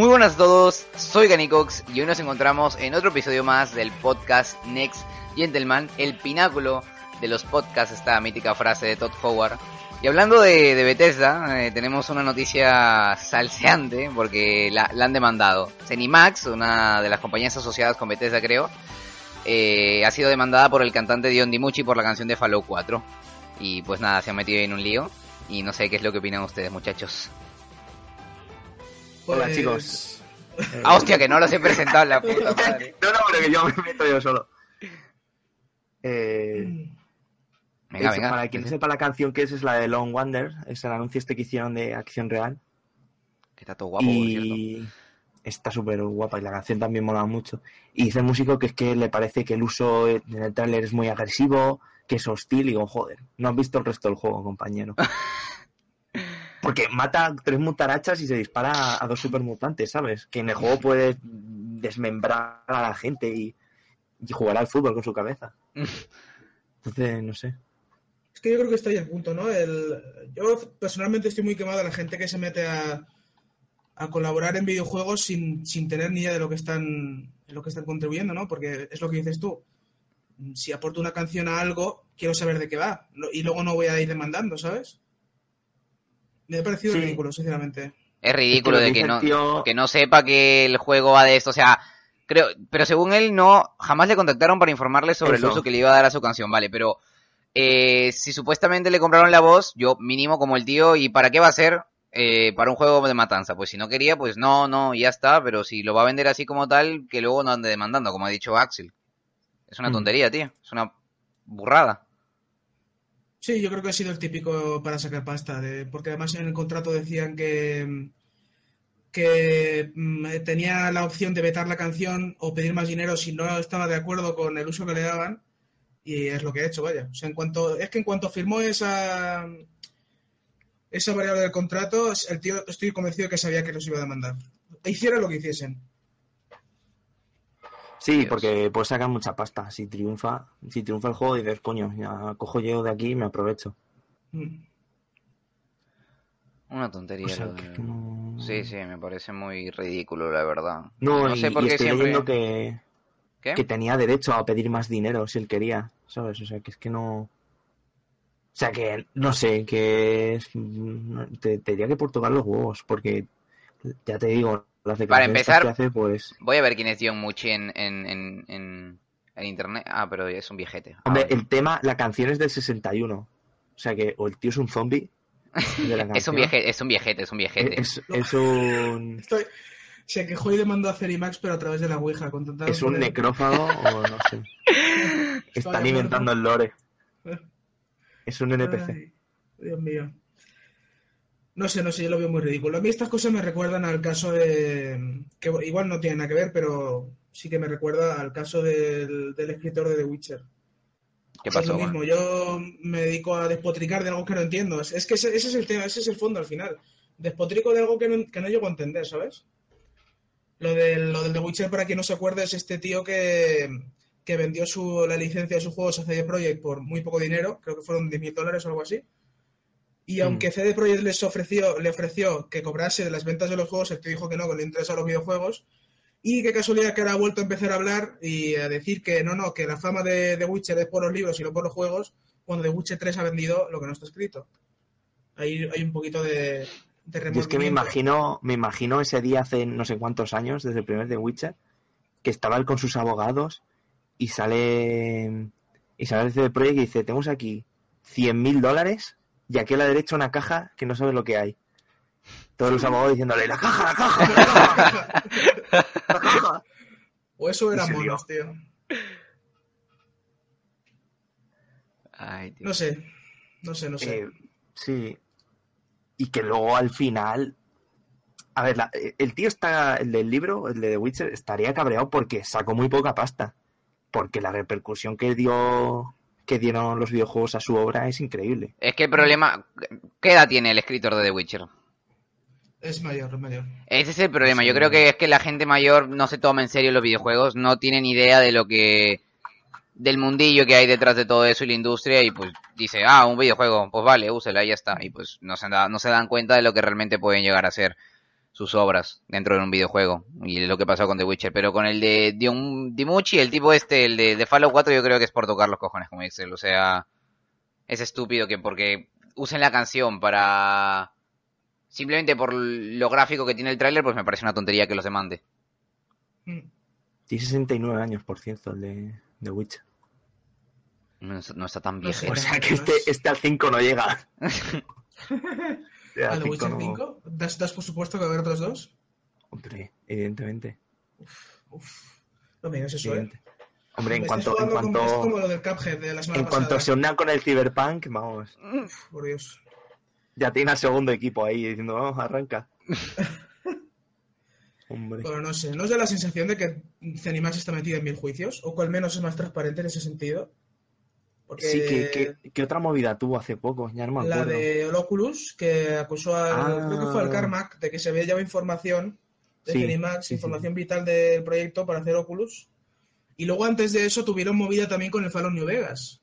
Muy buenas a todos, soy Ganicox y hoy nos encontramos en otro episodio más del podcast Next Gentleman, el pináculo de los podcasts, esta mítica frase de Todd Howard. Y hablando de, de Bethesda, eh, tenemos una noticia salseante porque la, han demandado. Zenimax, una de las compañías asociadas con Bethesda creo, eh, ha sido demandada por el cantante Dion DiMucci por la canción de Fallout 4. Y pues nada, se han metido en un lío y no sé qué es lo que opinan ustedes muchachos. Hola Pues, chicos. Ah, hostia, que no los he presentado la puta madre. No, no, pero que yo me meto yo solo. Eh, Venga, eso, venga. Para quien no sepa la canción que es, es la de Long Wander, es el anuncio este que hicieron de Acción Real. Que está todo guapo, por cierto. y está súper guapa y la canción también mola mucho. Y dice el músico que es que le parece que el uso en el tráiler es muy agresivo, que es hostil y digo, joder, no has visto el resto del juego, compañero. Porque mata tres mutarachas y se dispara a dos supermutantes, ¿sabes? Que en el juego puedes desmembrar a la gente y, jugar al fútbol con su cabeza. Entonces, no sé. Es que yo creo que está ahí el punto, ¿no? El, yo personalmente estoy muy quemado de la gente que se mete a, a colaborar en videojuegos sin, sin tener ni idea de lo que están en lo que están contribuyendo, ¿no? Porque es lo que dices tú. Si aporto una canción a algo, quiero saber de qué va. Y luego no voy a ir demandando, ¿sabes? Me ha parecido Sí. ridículo, sinceramente. Es ridículo Es que lo de que no, tío- que no sepa que el juego va de esto, o sea, creo, pero según él no, jamás le contactaron para informarle sobre el uso que le iba a dar a su canción, vale, pero eh, si supuestamente le compraron la voz, yo mínimo como el tío, ¿y para qué va a ser? Eh, para un juego de matanza, pues si no quería, pues no, no, y ya está, pero si lo va a vender así como tal, que luego no ande demandando, como ha dicho Axel. Es una Mm. tontería, tío, es una burrada. Sí, yo creo que ha sido el típico para sacar pasta, de, porque además en el contrato decían que, que mm, tenía la opción de vetar la canción o pedir más dinero si no estaba de acuerdo con el uso que le daban, y es lo que ha hecho, vaya. O sea, en cuanto, es que en cuanto firmó esa, esa variable del contrato, el tío estoy convencido que sabía que los iba a demandar. Hiciera lo que hiciesen. Sí, Dios. porque puedes sacar mucha pasta. Si triunfa, si triunfa el juego, dices, coño, ya cojo yo de aquí y me aprovecho. Mm. Una tontería. O sea, lo de- no- Sí, sí, me parece muy ridículo, la verdad. No, no y, sé por qué estoy siempre... leyendo que, ¿Qué? que tenía derecho a pedir más dinero si él quería, ¿sabes? O sea, que es que no... O sea, que no sé, que Te, te diría que por tocar los huevos, porque ya te digo, las Para empezar- que hace, pues... Voy a ver quién es John Muchi en, en, en, en, en internet. Ah, pero es un viejete. Ah, Hombre, vale. el tema, la canción es del 61. O sea que o el tío es un zombie es un viejete, es un viejete, es un viejete. Es, es un... Estoy, se quejó y demandó a Cerimax, pero a través de la Ouija. con tanta- Es un necrófago o no sé. Están inventando el lore. Es un NPC. Ay, Dios mío. No sé, no sé, yo lo veo muy ridículo. A mí estas cosas me recuerdan al caso de... que igual no tiene nada que ver, pero sí que me recuerda al caso del, del escritor de The Witcher. ¿Qué Es pasó? lo man? mismo, yo me dedico a despotricar de algo que no entiendo. Es es que ese, ese es el tema, ese es el fondo al final. Despotrico de algo que no, que no llego a entender, ¿sabes? Lo del, lo del The Witcher, para quien no se acuerde, es este tío que, que vendió su, la licencia de sus juegos a CD Projekt por muy poco dinero, creo que fueron 10.000 dólares o algo así. Y aunque CD Projekt les ofreció, le ofreció que cobrase de las ventas de los juegos, el tío dijo que no, que le interesan los videojuegos. Y qué casualidad que ahora ha vuelto a empezar a hablar y a decir que no, no, que la fama de The Witcher es por los libros y no por los juegos, cuando The Witcher 3 ha vendido lo que no está escrito. Ahí hay un poquito de, de Yo es que me imagino, me imagino ese día hace no sé cuántos años, desde el primer de Witcher, que estaba él con sus abogados y sale y sale el CD Projekt y dice, tenemos aquí 100 mil dólares y aquí a la derecha una caja que no sabe lo que hay. Todos los abogados diciéndole, la caja, la caja, la caja, la caja. O eso era Y se lió. monos, tío. Ay, tío. No sé, no sé, no sé. Eh, sí. Y que luego al final. A ver, la- el tío está. El del libro, el de The Witcher, estaría cabreado porque sacó muy poca pasta. Porque la repercusión que dio. Que dieron los videojuegos a su obra es increíble. Es que el problema... ¿Qué edad tiene el escritor de The Witcher? Es mayor, es mayor. Ese es el problema. Sí. Yo creo que es que la gente mayor no se toma en serio los videojuegos, no tienen idea de lo que del mundillo que hay detrás de todo eso y la industria y pues dice, ah, un videojuego, pues vale, úsela y ya está. Y pues no se, da- no se dan cuenta de lo que realmente pueden llegar a ser sus obras dentro de un videojuego y lo que pasó con The Witcher. Pero con el de Dimucci, el tipo este, el de, de Fallout 4, yo creo que es por tocar los cojones, como dice él. O sea, es estúpido que porque usen la canción para... Simplemente por lo gráfico que tiene el tráiler, pues me parece una tontería que los demande. Mm. Tiene 69 años, por cierto, el de The Witcher. No, es- no está tan viejo. O sea que este, este al 5 no llega. ¿Al al The 5 Witcher no- 5? ¿Das, das por supuesto que va a haber otros dos? Hombre, evidentemente. Uf. No me digas eso, ¿eh? evidente. Hombre, en cuanto, en cuanto, en cuanto se una con el Cyberpunk, vamos, Uf, por Dios. ya tiene al segundo equipo ahí diciendo, vamos, arranca. Hombre. Bueno, no sé. ¿No os da la sensación de que Zenimax está metido en mil juicios? O que al menos es más transparente en ese sentido. Porque Sí, que, que- que otra movida tuvo hace poco, ya no me la de Oculus, que acusó al, Ah. creo que fue al Carmack, de que se había llevado información de Sí, información vital del proyecto para hacer Oculus. Y luego antes de eso tuvieron movida también con el Fallout New Vegas.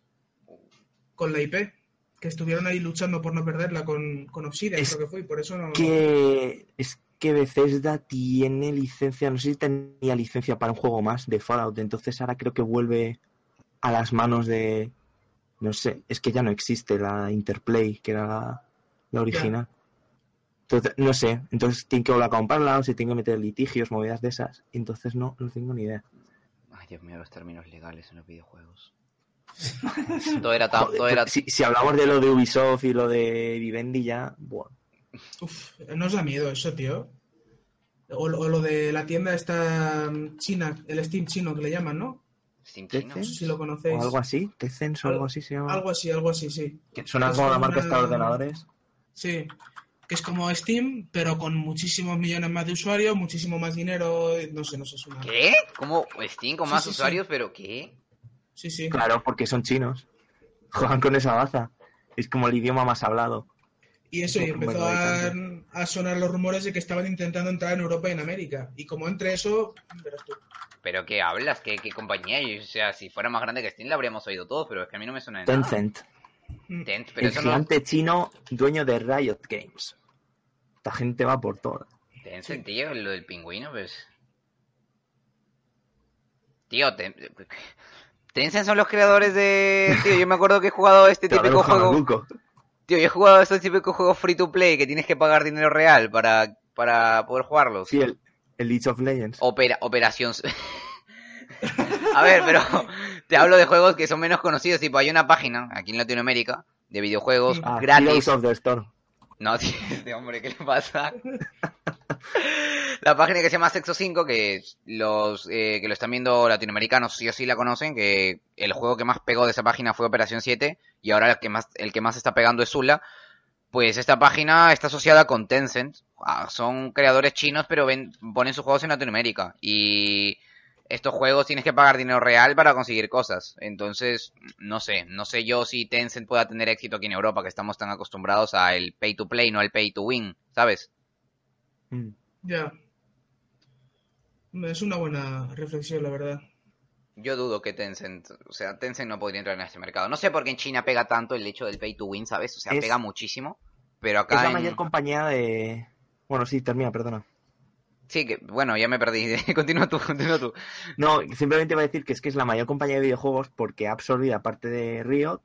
Con la IP. Que estuvieron ahí luchando por no perderla con, con Obsidian, Es creo que fue. y Por eso no... Que es que Bethesda tiene licencia, no sé si tenía licencia para un juego más de Fallout, entonces ahora creo que vuelve a las manos de, no sé, es que ya no existe la Interplay, que era la, la original. Entonces, no sé, entonces tienen que volver a comprarla o se tienen que meter litigios, movidas de esas, entonces no, no tengo ni idea. Ay, Dios mío, los términos legales en los videojuegos. todo era tan... Todo era... si, si hablamos de lo de Ubisoft y lo de Vivendi ya, bueno, Uf, no os da miedo eso, tío. O, lo- o lo de la tienda esta mm, china, el Steam chino que le llaman, ¿no? Steam ¿Qué chino. No sé si lo conocéis. o algo así, Tencent o algo así se llama. Algo así, algo así, sí. Que suena como marca una- esta de ordenadores. Sí. Que es como Steam, pero con muchísimos millones más de usuarios, muchísimo más dinero, no sé, no sé. Es una... ¿Qué? ¿Cómo Steam con Sí, más sí, sí. usuarios? ¿Pero qué? Sí, sí. Claro, porque son chinos. Juegan con esa baza. Es como el idioma más hablado. Y eso, y empezó a, sonar los rumores de que estaban intentando entrar en Europa y en América. Y como entre eso, verás tú. ¿Pero qué hablas? ¿Qué, qué compañía? Yo, o sea, si fuera más grande que Steam la habríamos oído todos, pero es que a mí no me suena de nada. Tencent, Mm. Tencent, pero el eso no... gigante chino dueño de Riot Games. Esta gente va por todo. Tencent, tío, lo del pingüino, pues... Tío, Ten- Tencent son los creadores de... Tío, yo me acuerdo que he jugado este típico juego... Tío, yo he jugado estos típicos juegos free to play que tienes que pagar dinero real para, para poder jugarlos. Sí, el, el League of Legends. Opera, operación. A ver, pero te hablo de juegos que son menos conocidos. Tipo, hay una página aquí en Latinoamérica de videojuegos Ah, gratis. Heroes of the Storm. No, tío, este hombre, ¿qué le pasa? La página que se llama Sexo 5, que los eh, que lo están viendo latinoamericanos sí o sí la conocen, que el juego que más pegó de esa página fue Operación 7 y ahora el que más el que más está pegando es Zula. Pues esta página está asociada con Tencent. Ah, Son creadores chinos, pero ven, ponen sus juegos en Latinoamérica. Y estos juegos tienes que pagar dinero real para conseguir cosas. Entonces, no sé, no sé yo si Tencent pueda tener éxito aquí en Europa, que estamos tan acostumbrados a el pay to play, no al pay to win, ¿sabes? Mm. Ya. Es una buena reflexión, la verdad. Yo dudo que Tencent, o sea, Tencent no podría entrar en este mercado. No sé por qué en China pega tanto el hecho del pay to win, ¿sabes? O sea, Es- pega muchísimo. Pero Es acá la en- mayor compañía de... Bueno, sí, termina, perdona. Sí, que, bueno, ya me perdí. continúa tú, continúa tú. No, simplemente iba a decir que es que es la mayor compañía de videojuegos porque ha absorbido, aparte de Riot,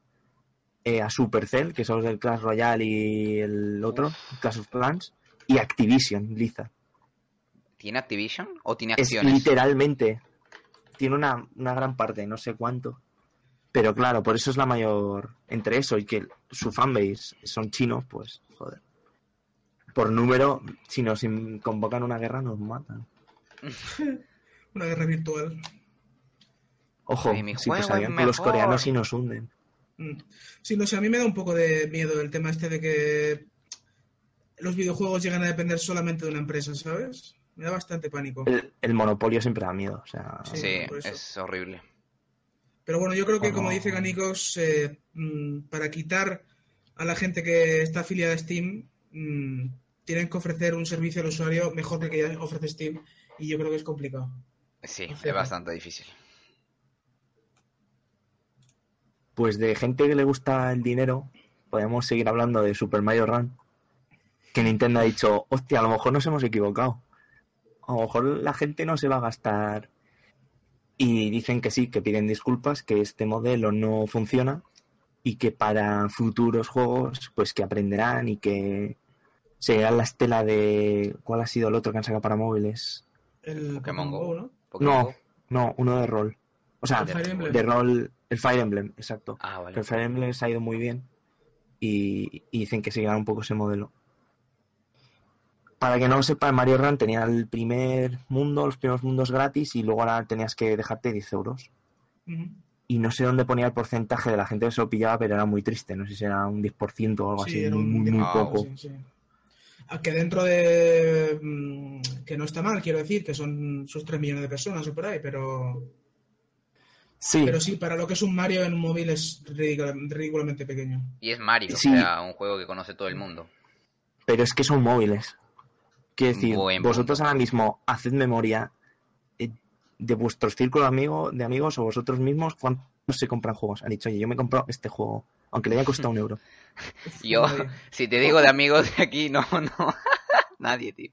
eh, a Supercell, que son los del Clash Royale y el otro, Clash of Clans, y Activision, Blizzard. ¿Tiene Activision o tiene Es acciones? literalmente, tiene una, una gran parte, no sé cuánto. Pero claro, por eso es la mayor, entre eso y que su fanbase son chinos, pues, joder. Por número, si nos convocan una guerra, nos matan. Una guerra virtual. Ojo, mi si pues es salían los coreanos y nos hunden. Mm. Sí, no sé, a mí me da un poco de miedo el tema este de que los videojuegos llegan a depender solamente de una empresa, ¿sabes? Me da bastante pánico. El, el monopolio siempre da miedo. O sea, Sí, es horrible. Pero bueno, yo creo que, Bueno. como dice Ganicos, eh, mm, para quitar a la gente que está afiliada a Steam, mm, tienen que ofrecer un servicio al usuario mejor que el que ya ofrece Steam. Y yo creo que es complicado. Sí, es bastante difícil. pues de gente que le gusta el dinero, podemos seguir hablando de Super Mario Run. Que Nintendo ha dicho, hostia, a lo mejor nos hemos equivocado. A lo mejor la gente no se va a gastar. Y dicen que sí, que piden disculpas, que este modelo no funciona y que para futuros juegos, pues que aprenderán y que seguirán la estela de. ¿Cuál ha sido el otro que han sacado para móviles? El Pokémon Go. ¿no? Pokémon No, Go. no, uno de rol. O sea, El de rol, el Fire Emblem, exacto. Ah, vale. el Fire Emblem les ha ido muy bien y, y dicen que seguirá un poco ese modelo. Para que no lo sepa, Mario Run tenía el primer mundo, los primeros mundos gratis y luego ahora tenías que dejarte 10 euros. Y no sé dónde ponía el porcentaje de la gente que se lo pillaba, pero era muy triste. No sé si era un 10% o algo Sí, así, era muy, un muy, muy diez- poco. Sí, sí. Que dentro de. mm, que no está mal, quiero decir, que son sus 3 millones de personas o por ahí, pero. Sí, Pero sí, para lo que es un Mario en un móvil es ridícula- ridículamente pequeño. Y es Mario, Sí. o sea, un juego que conoce todo el mundo. pero es que son móviles. Quiero decir, Buen vosotros punto. ahora mismo haced memoria eh, de vuestros círculos de, amigos, de amigos o vosotros mismos, ¿cuántos se compran juegos? Han dicho, oye, yo me he comprado este juego, aunque le haya costado un euro. Yo, si te digo de amigos de aquí, no, no. Nadie, tío.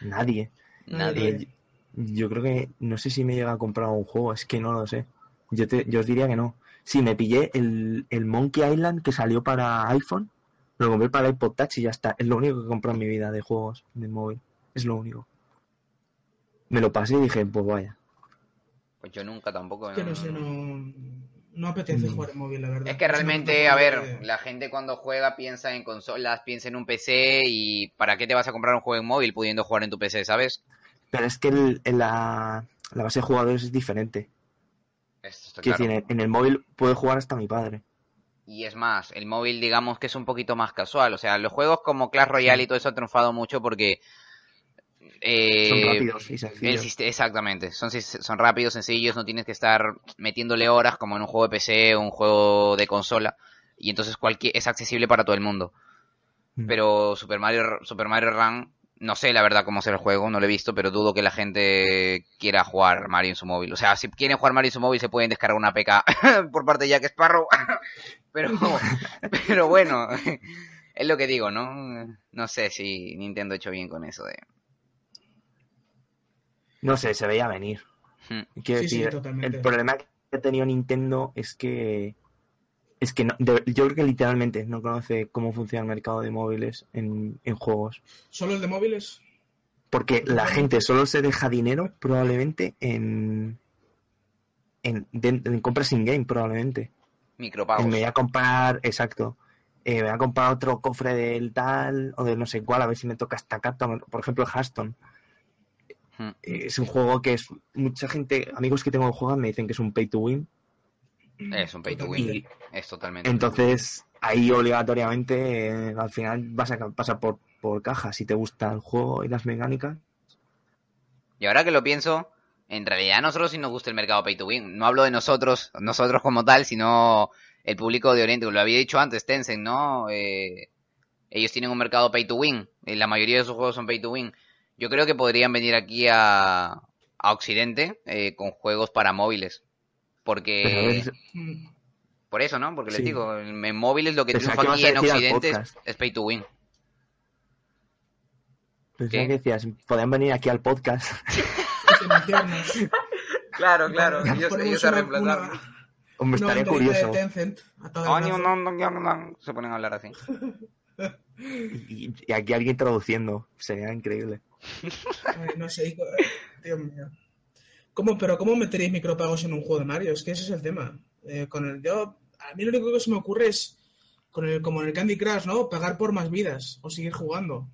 Nadie. Nadie. Eh, yo creo que no sé si me llega a comprar un juego, es que no lo sé. Yo, te, yo os diría que no. Sí, me pillé el, el Monkey Island que salió para iPhone, lo compré para el iPod Touch y ya está. Es lo único que he comprado en mi vida de juegos de móvil. Es lo único. Me lo pasé y dije, pues vaya. Pues yo nunca tampoco. Es que no sé, no. No apetece Mm. jugar en móvil, la verdad. Es que realmente, a ver, la gente cuando juega piensa en consolas, piensa en un PC y ¿para qué te vas a comprar un juego en móvil pudiendo jugar en tu PC, sabes? Pero es que el- en la, la base de jugadores es diferente. Esto está Quiero claro. decir, en, en el móvil puede jugar hasta mi padre. Y es más, el móvil digamos que es un poquito más casual. O sea, los juegos como Clash Royale y todo eso han triunfado mucho porque... eh, Son rápidos y sencillos. exactamente, son, rápidos, sencillos, no tienes que estar metiéndole horas como en un juego de PC o un juego de consola. Y entonces cualquier, es accesible para todo el mundo. Mm. Pero Super Mario, Super Mario Run, no sé la verdad cómo será el juego, no lo he visto, pero dudo que la gente quiera jugar Mario en su móvil. O sea, si quieren jugar Mario en su móvil se pueden descargar una PK por parte de Jack Sparrow. pero, pero bueno, es lo que digo, ¿no? No sé si Nintendo ha hecho bien con eso de... No sé, se veía venir. Hmm. Quiero Sí, sí, decir, totalmente. el problema que ha tenido Nintendo es que es que no- de- yo creo que literalmente no conoce cómo funciona el mercado de móviles en, en juegos. ¿Solo el de móviles? Porque la gente solo se deja dinero probablemente en, en, de- en compras in-game, probablemente. Micropagos. Me voy a comprar, exacto. eh, me voy a comprar otro cofre del tal o de no sé cuál, a ver si me toca esta carta. Por ejemplo, Hearthstone. Hmm. Es un juego que es mucha gente, amigos que tengo que juegan me dicen que es un pay to win. Es un pay to win. Es totalmente. Entonces, ahí obligatoriamente eh, al final vas a pasar por, por caja si te gusta el juego y las mecánicas. Y ahora que lo pienso, en realidad a nosotros sí nos gusta el mercado pay to win. No hablo de nosotros, nosotros como tal, sino el público de Oriente. Lo había dicho antes, Tencent, ¿no? Eh, ellos tienen un mercado pay to win. eh, La mayoría de sus juegos son pay to win. Yo creo que podrían venir aquí a, a Occidente eh, con juegos para móviles. A Porque... Mm. Por eso, ¿no? Porque les digo, en móviles lo que Pensaba triunfa que aquí a en Occidente es, podcast. es pay to win. pensaba ¿Qué? que decías, podían venir aquí al podcast. Financiarnos. Claro, Ponemos una- una- Hombre, una estaría curioso. a Se ponen a hablar así. Y, y aquí alguien traduciendo. Sería increíble. Ay, no sé, hijo- Dios mío. ¿Cómo, pero ¿cómo meteréis micropagos en un juego de Mario? Es que ese es el tema. Eh, con el, yo, a mí lo único que se me ocurre es, con el, como en el Candy Crush, ¿no? Pagar por más vidas o seguir jugando.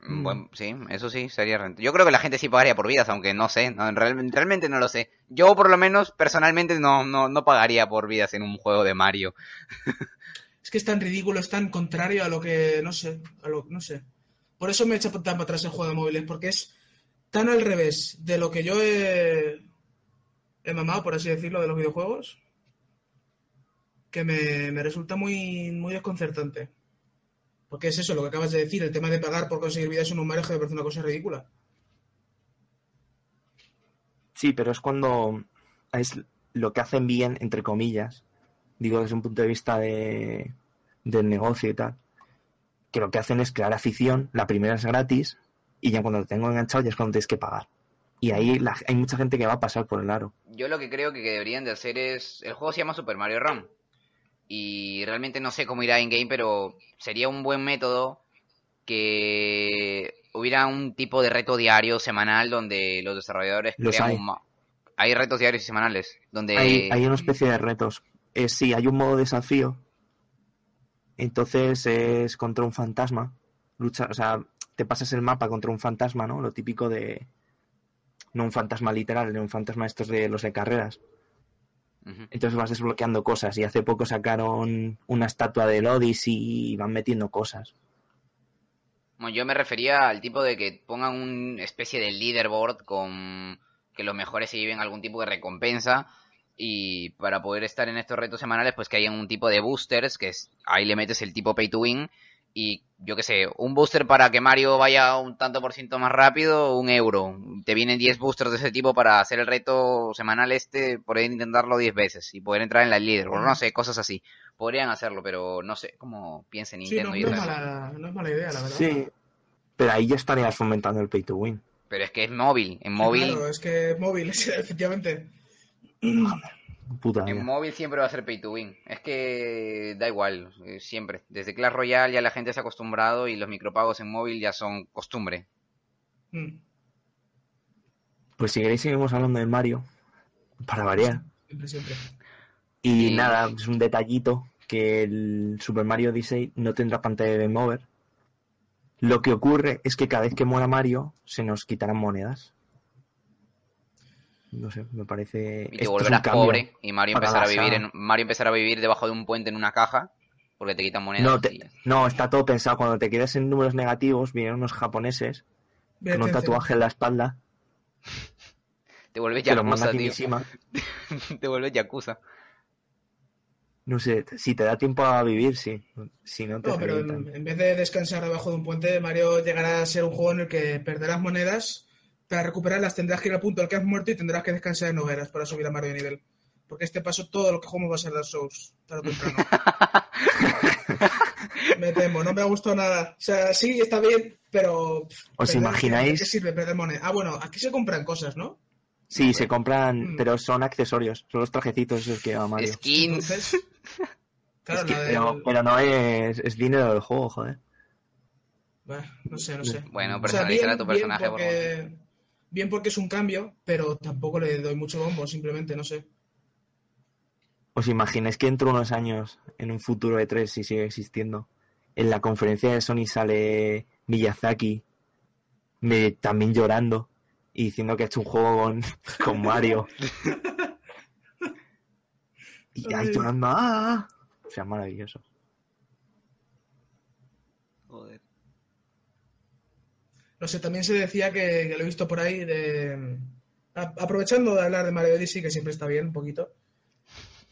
Mm, Bueno, sí, eso sí, sería rentable. Yo creo que la gente sí pagaría por vidas, aunque no sé, no, real- realmente no lo sé. Yo por lo menos, personalmente, no, no, no pagaría por vidas en un juego de Mario. Es que es tan ridículo, es tan contrario a lo que, no sé, a lo, no sé. Por eso me echa tan para atrás el juego de móviles, porque es tan al revés de lo que yo he, mamado, por así decirlo, de los videojuegos, que me, me resulta muy, muy desconcertante. Porque es eso, lo que acabas de decir, el tema de pagar por conseguir vidas en un que me parece una cosa ridícula. Sí, pero es cuando es lo que hacen bien, entre comillas, digo desde un punto de vista de, del negocio y tal, que lo que hacen es crear afición, la primera es gratis, y ya cuando lo tengo enganchado ya es cuando tienes que pagar. Y ahí la- hay mucha gente que va a pasar por el aro. Yo lo que creo que deberían de hacer es... El juego se llama Super Mario Run. Y realmente no sé cómo irá en game, pero sería un buen método que hubiera un tipo de reto diario, semanal, donde los desarrolladores Los crean hay. un Hay retos diarios y semanales, donde... Hay, hay una especie de retos. Eh, sí, hay un modo desafío. Entonces es contra un fantasma. Lucha, o sea, te pasas el mapa contra un fantasma, ¿no? Lo típico de. No un fantasma literal, de un fantasma estos de los de carreras. Entonces vas desbloqueando cosas. Y hace poco sacaron una estatua del Odyssey y van metiendo cosas. Bueno, yo me refería al tipo de que pongan una especie de leaderboard con que los mejores se lleven algún tipo de recompensa y para poder estar en estos retos semanales pues que hayan un tipo de boosters que es ahí le metes el tipo pay to win y yo qué sé, un booster para que Mario vaya un tanto por ciento más rápido, un euro. Te vienen 10 boosters de ese tipo para hacer el reto semanal este, poder intentarlo 10 veces y poder entrar en la leaderboard, no sé, cosas así. Podrían hacerlo, pero no sé cómo piensa Sí, Nintendo no, y no es mala, no es mala idea, la verdad. Sí. Pero ahí ya estarías fomentando el pay to win. Pero es que es móvil. En Sí, móvil, Claro, es que es móvil, sí, efectivamente. Puta en móvil siempre va a ser pay to win. Es que da igual, eh, siempre. Desde Clash Royale ya la gente se ha acostumbrado y los micropagos en móvil ya son costumbre. Mm, Pues si queréis seguimos hablando de Mario. Para variar. Siempre, siempre. Y Sí. nada, es un detallito que el Super Mario Odyssey no tendrá pantalla de Game Over. Lo que ocurre es que cada vez que muera Mario se nos quitarán monedas. No sé, me parece. Y te volverás pobre y Mario empezará a vivir en Mario empezará a vivir debajo de un puente en una caja porque te quitan monedas. No, te- y- no, está todo pensado. Cuando te quedas en números negativos, vienen unos japoneses con un tatuaje en la espalda Te vuelves que los manda Yakuza, tío. te vuelves Yakuza. No sé, si te da tiempo a vivir, sí. Si no, te No, pero en, en vez de descansar debajo de un puente, Mario llegará a ser un juego en el que perderás monedas. Para recuperarlas tendrás que ir al punto al que has muerto y tendrás que descansar en hogueras para subir a Mario de nivel. Porque este paso todo lo que jugamos va a ser Dark Souls, tarde o temprano. me temo, no me ha gustado nada. O sea, sí, está bien, pero... ¿Os perder- imagináis? ¿Qué sirve perder moneda? Ah, bueno, aquí se compran cosas, ¿no? Sí, se compran, Mm. pero son accesorios. Son los trajecitos esos que lleva Mario. Skins. Entonces... Claro, Es que- la del- pero, pero no es, es dinero del juego, joder. Bah, no sé, no sé. Bueno, O sea, personalizar a tu personaje por porque, bien porque es un cambio, pero tampoco le doy mucho bombo, simplemente, no sé. ¿Os imagináis que dentro de unos años, en un futuro de 3, si sigue existiendo, en la conferencia de Sony sale Miyazaki me, también llorando y diciendo que ha hecho un juego con, con Mario? y ahí llorando, ¡ah! O sea, maravilloso. Joder. No sé, también se decía que, que lo he visto por ahí de... a- aprovechando de hablar de Mario Odyssey, que siempre está bien, un poquito,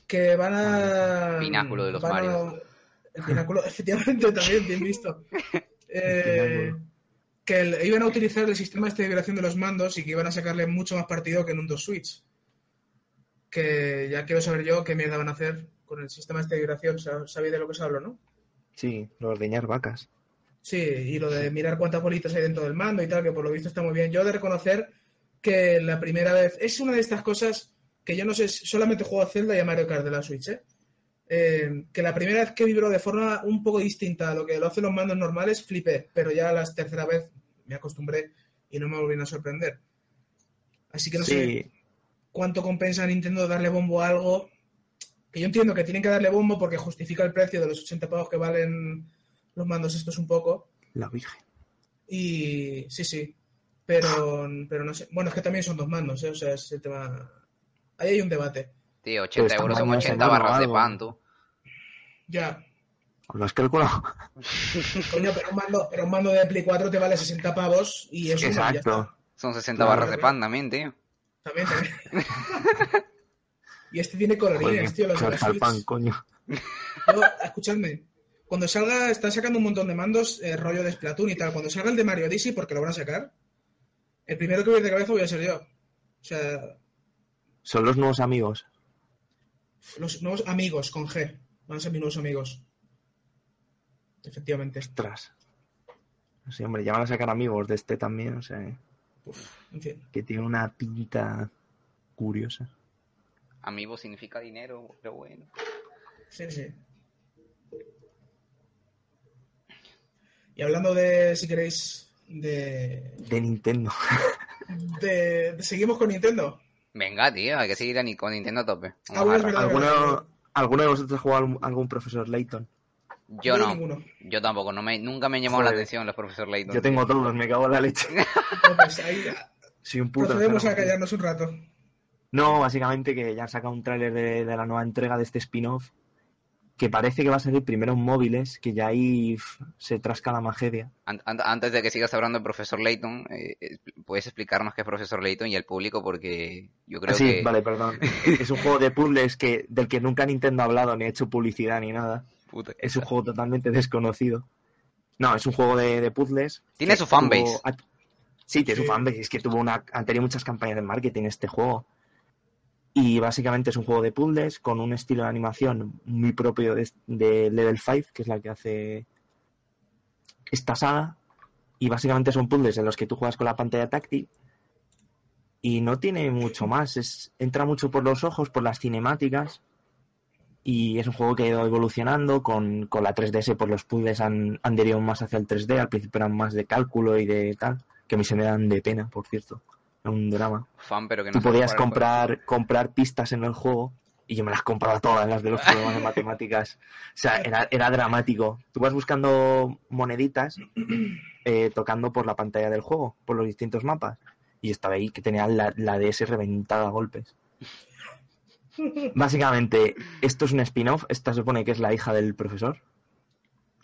que van a... Pináculo de los Marios. El pináculo, efectivamente, también, bien visto. Eh, que el- iban a utilizar el sistema este de vibración de los mandos y que iban a sacarle mucho más partido que en un 2 Switch. Que ya quiero saber yo qué mierda van a hacer con el sistema este de vibración. Sa- Sabéis de lo que os hablo, ¿no? Sí, lo de ordeñar vacas. Sí, y lo de mirar cuántas bolitas hay dentro del mando y tal, que por lo visto está muy bien. Yo he de reconocer que la primera vez es una de estas cosas que yo no sé, solamente juego a Zelda y a Mario Kart de la Switch, ¿eh? Eh, que la primera vez que vibró de forma un poco distinta a lo que lo hacen los mandos normales, flipé, pero ya la tercera vez me acostumbré y no me volvieron a sorprender. Así que no sé cuánto compensa a Nintendo darle bombo a algo que yo entiendo que tienen que darle bombo porque justifica el precio de los 80 pavos que valen los mandos estos un poco. la Virgen. Y sí, sí. Pero, pero no sé. Bueno, es que también son dos mandos, ¿eh? O sea, ese tema. Ahí hay un debate. Tío, 80 Pero euros son muy 80 bien, barras de pan, tú. Ya. ¿Lo has calculado? Coño, pero un mando, pero un mando de Play 4 te vale 60 pavos y eso ya Exacto. está. Son 60 Claro, barras de pan también, tío. También, también. y este tiene colorines, tío, los pan, Switch. coño. Yo, escuchadme. Cuando salga, están sacando un montón de mandos, eh, rollo de Splatoon y tal. Cuando salga el de Mario Odyssey, porque lo van a sacar, el primero que voy a ir de cabeza voy a ser yo. O sea, Son los nuevos amigos. los nuevos amigos con G. Van a ser mis nuevos amigos. Efectivamente. Ostras. No sé, hombre, ya van a sacar amigos de este también, o sea, En fin. que tiene una pinta curiosa. Amigo significa dinero, pero bueno. Sí, sí. Y hablando de, si queréis, de, De Nintendo. de, de- seguimos con Nintendo. Venga, tío, hay que seguir a con Nintendo a tope. Ah, bueno, verdad. ¿Alguno, ¿Alguno de vosotros ha jugado algún, algún profesor Layton? Yo No no, yo tampoco, no me, nunca me han llamado la atención los profesor Layton. Yo tengo todos, me cago en la leche. Entonces, ahí Soy un puto. procedemos a callarnos un rato. No, básicamente que ya han sacado un tráiler de, de la nueva entrega de este spin-off que parece que va a salir primero en móviles, que ya ahí se trasca la magedia. An- an- Antes de que sigas hablando del profesor Layton, eh, eh, ¿puedes explicarnos qué es profesor Layton y al público? Porque yo creo Ah, sí, que... vale, perdón. es un juego de puzzles que, del que nunca Nintendo ha hablado ni ha hecho publicidad ni nada. Puta, Es un juego totalmente desconocido. No, es un juego de, de puzzles. Tiene su fanbase. tuvo- Sí, tiene Sí. su fanbase. Es que tuvo una, han tenido muchas campañas de marketing este juego. Y básicamente es un juego de puzzles con un estilo de animación muy propio de, de Level 5, que es la que hace esta saga. Y básicamente son puzzles en los que tú juegas con la pantalla táctil. Y no tiene mucho más. Es, entra mucho por los ojos, por las cinemáticas. Y es un juego que ha ido evolucionando. Con, con la 3DS, pues los puzzles han, han derivado más hacia el 3D. Al principio eran más de cálculo y de tal. Que a mí se me dan de pena, por cierto. Un drama. fan, pero que no Tú podías comprar, comprar pistas en el juego y yo me las compraba todas, las de los problemas de matemáticas. O sea, era, era dramático. Tú vas buscando moneditas eh, tocando por la pantalla del juego, por los distintos mapas. Y yo estaba ahí que tenía la, la DS reventada a golpes. Básicamente, esto es un spin-off. Esta se supone que es la hija del profesor.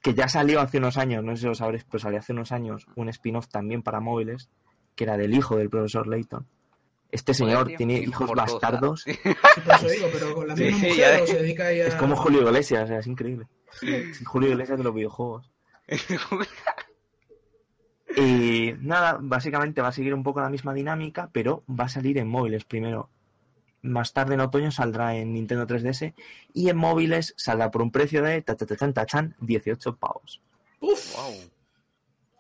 Que ya salió hace unos años, no sé si lo sabréis, pero salió hace unos años un spin-off también para móviles, que era del hijo del profesor Layton. Este señor tío, tiene hijo hijos bastardos. Sí, por eso digo, pero con la Sí, misma ya mujer ves. o se dedica ahí a... Es como Julio Iglesias, o sea, es increíble. Es Julio Iglesias de los videojuegos. Y nada, básicamente va a seguir un poco la misma dinámica, pero va a salir en móviles primero. Más tarde en otoño saldrá en Nintendo 3DS y en móviles saldrá por un precio de ta, ta, ta, tan, ta, chan, 18 pavos. Uf, wow.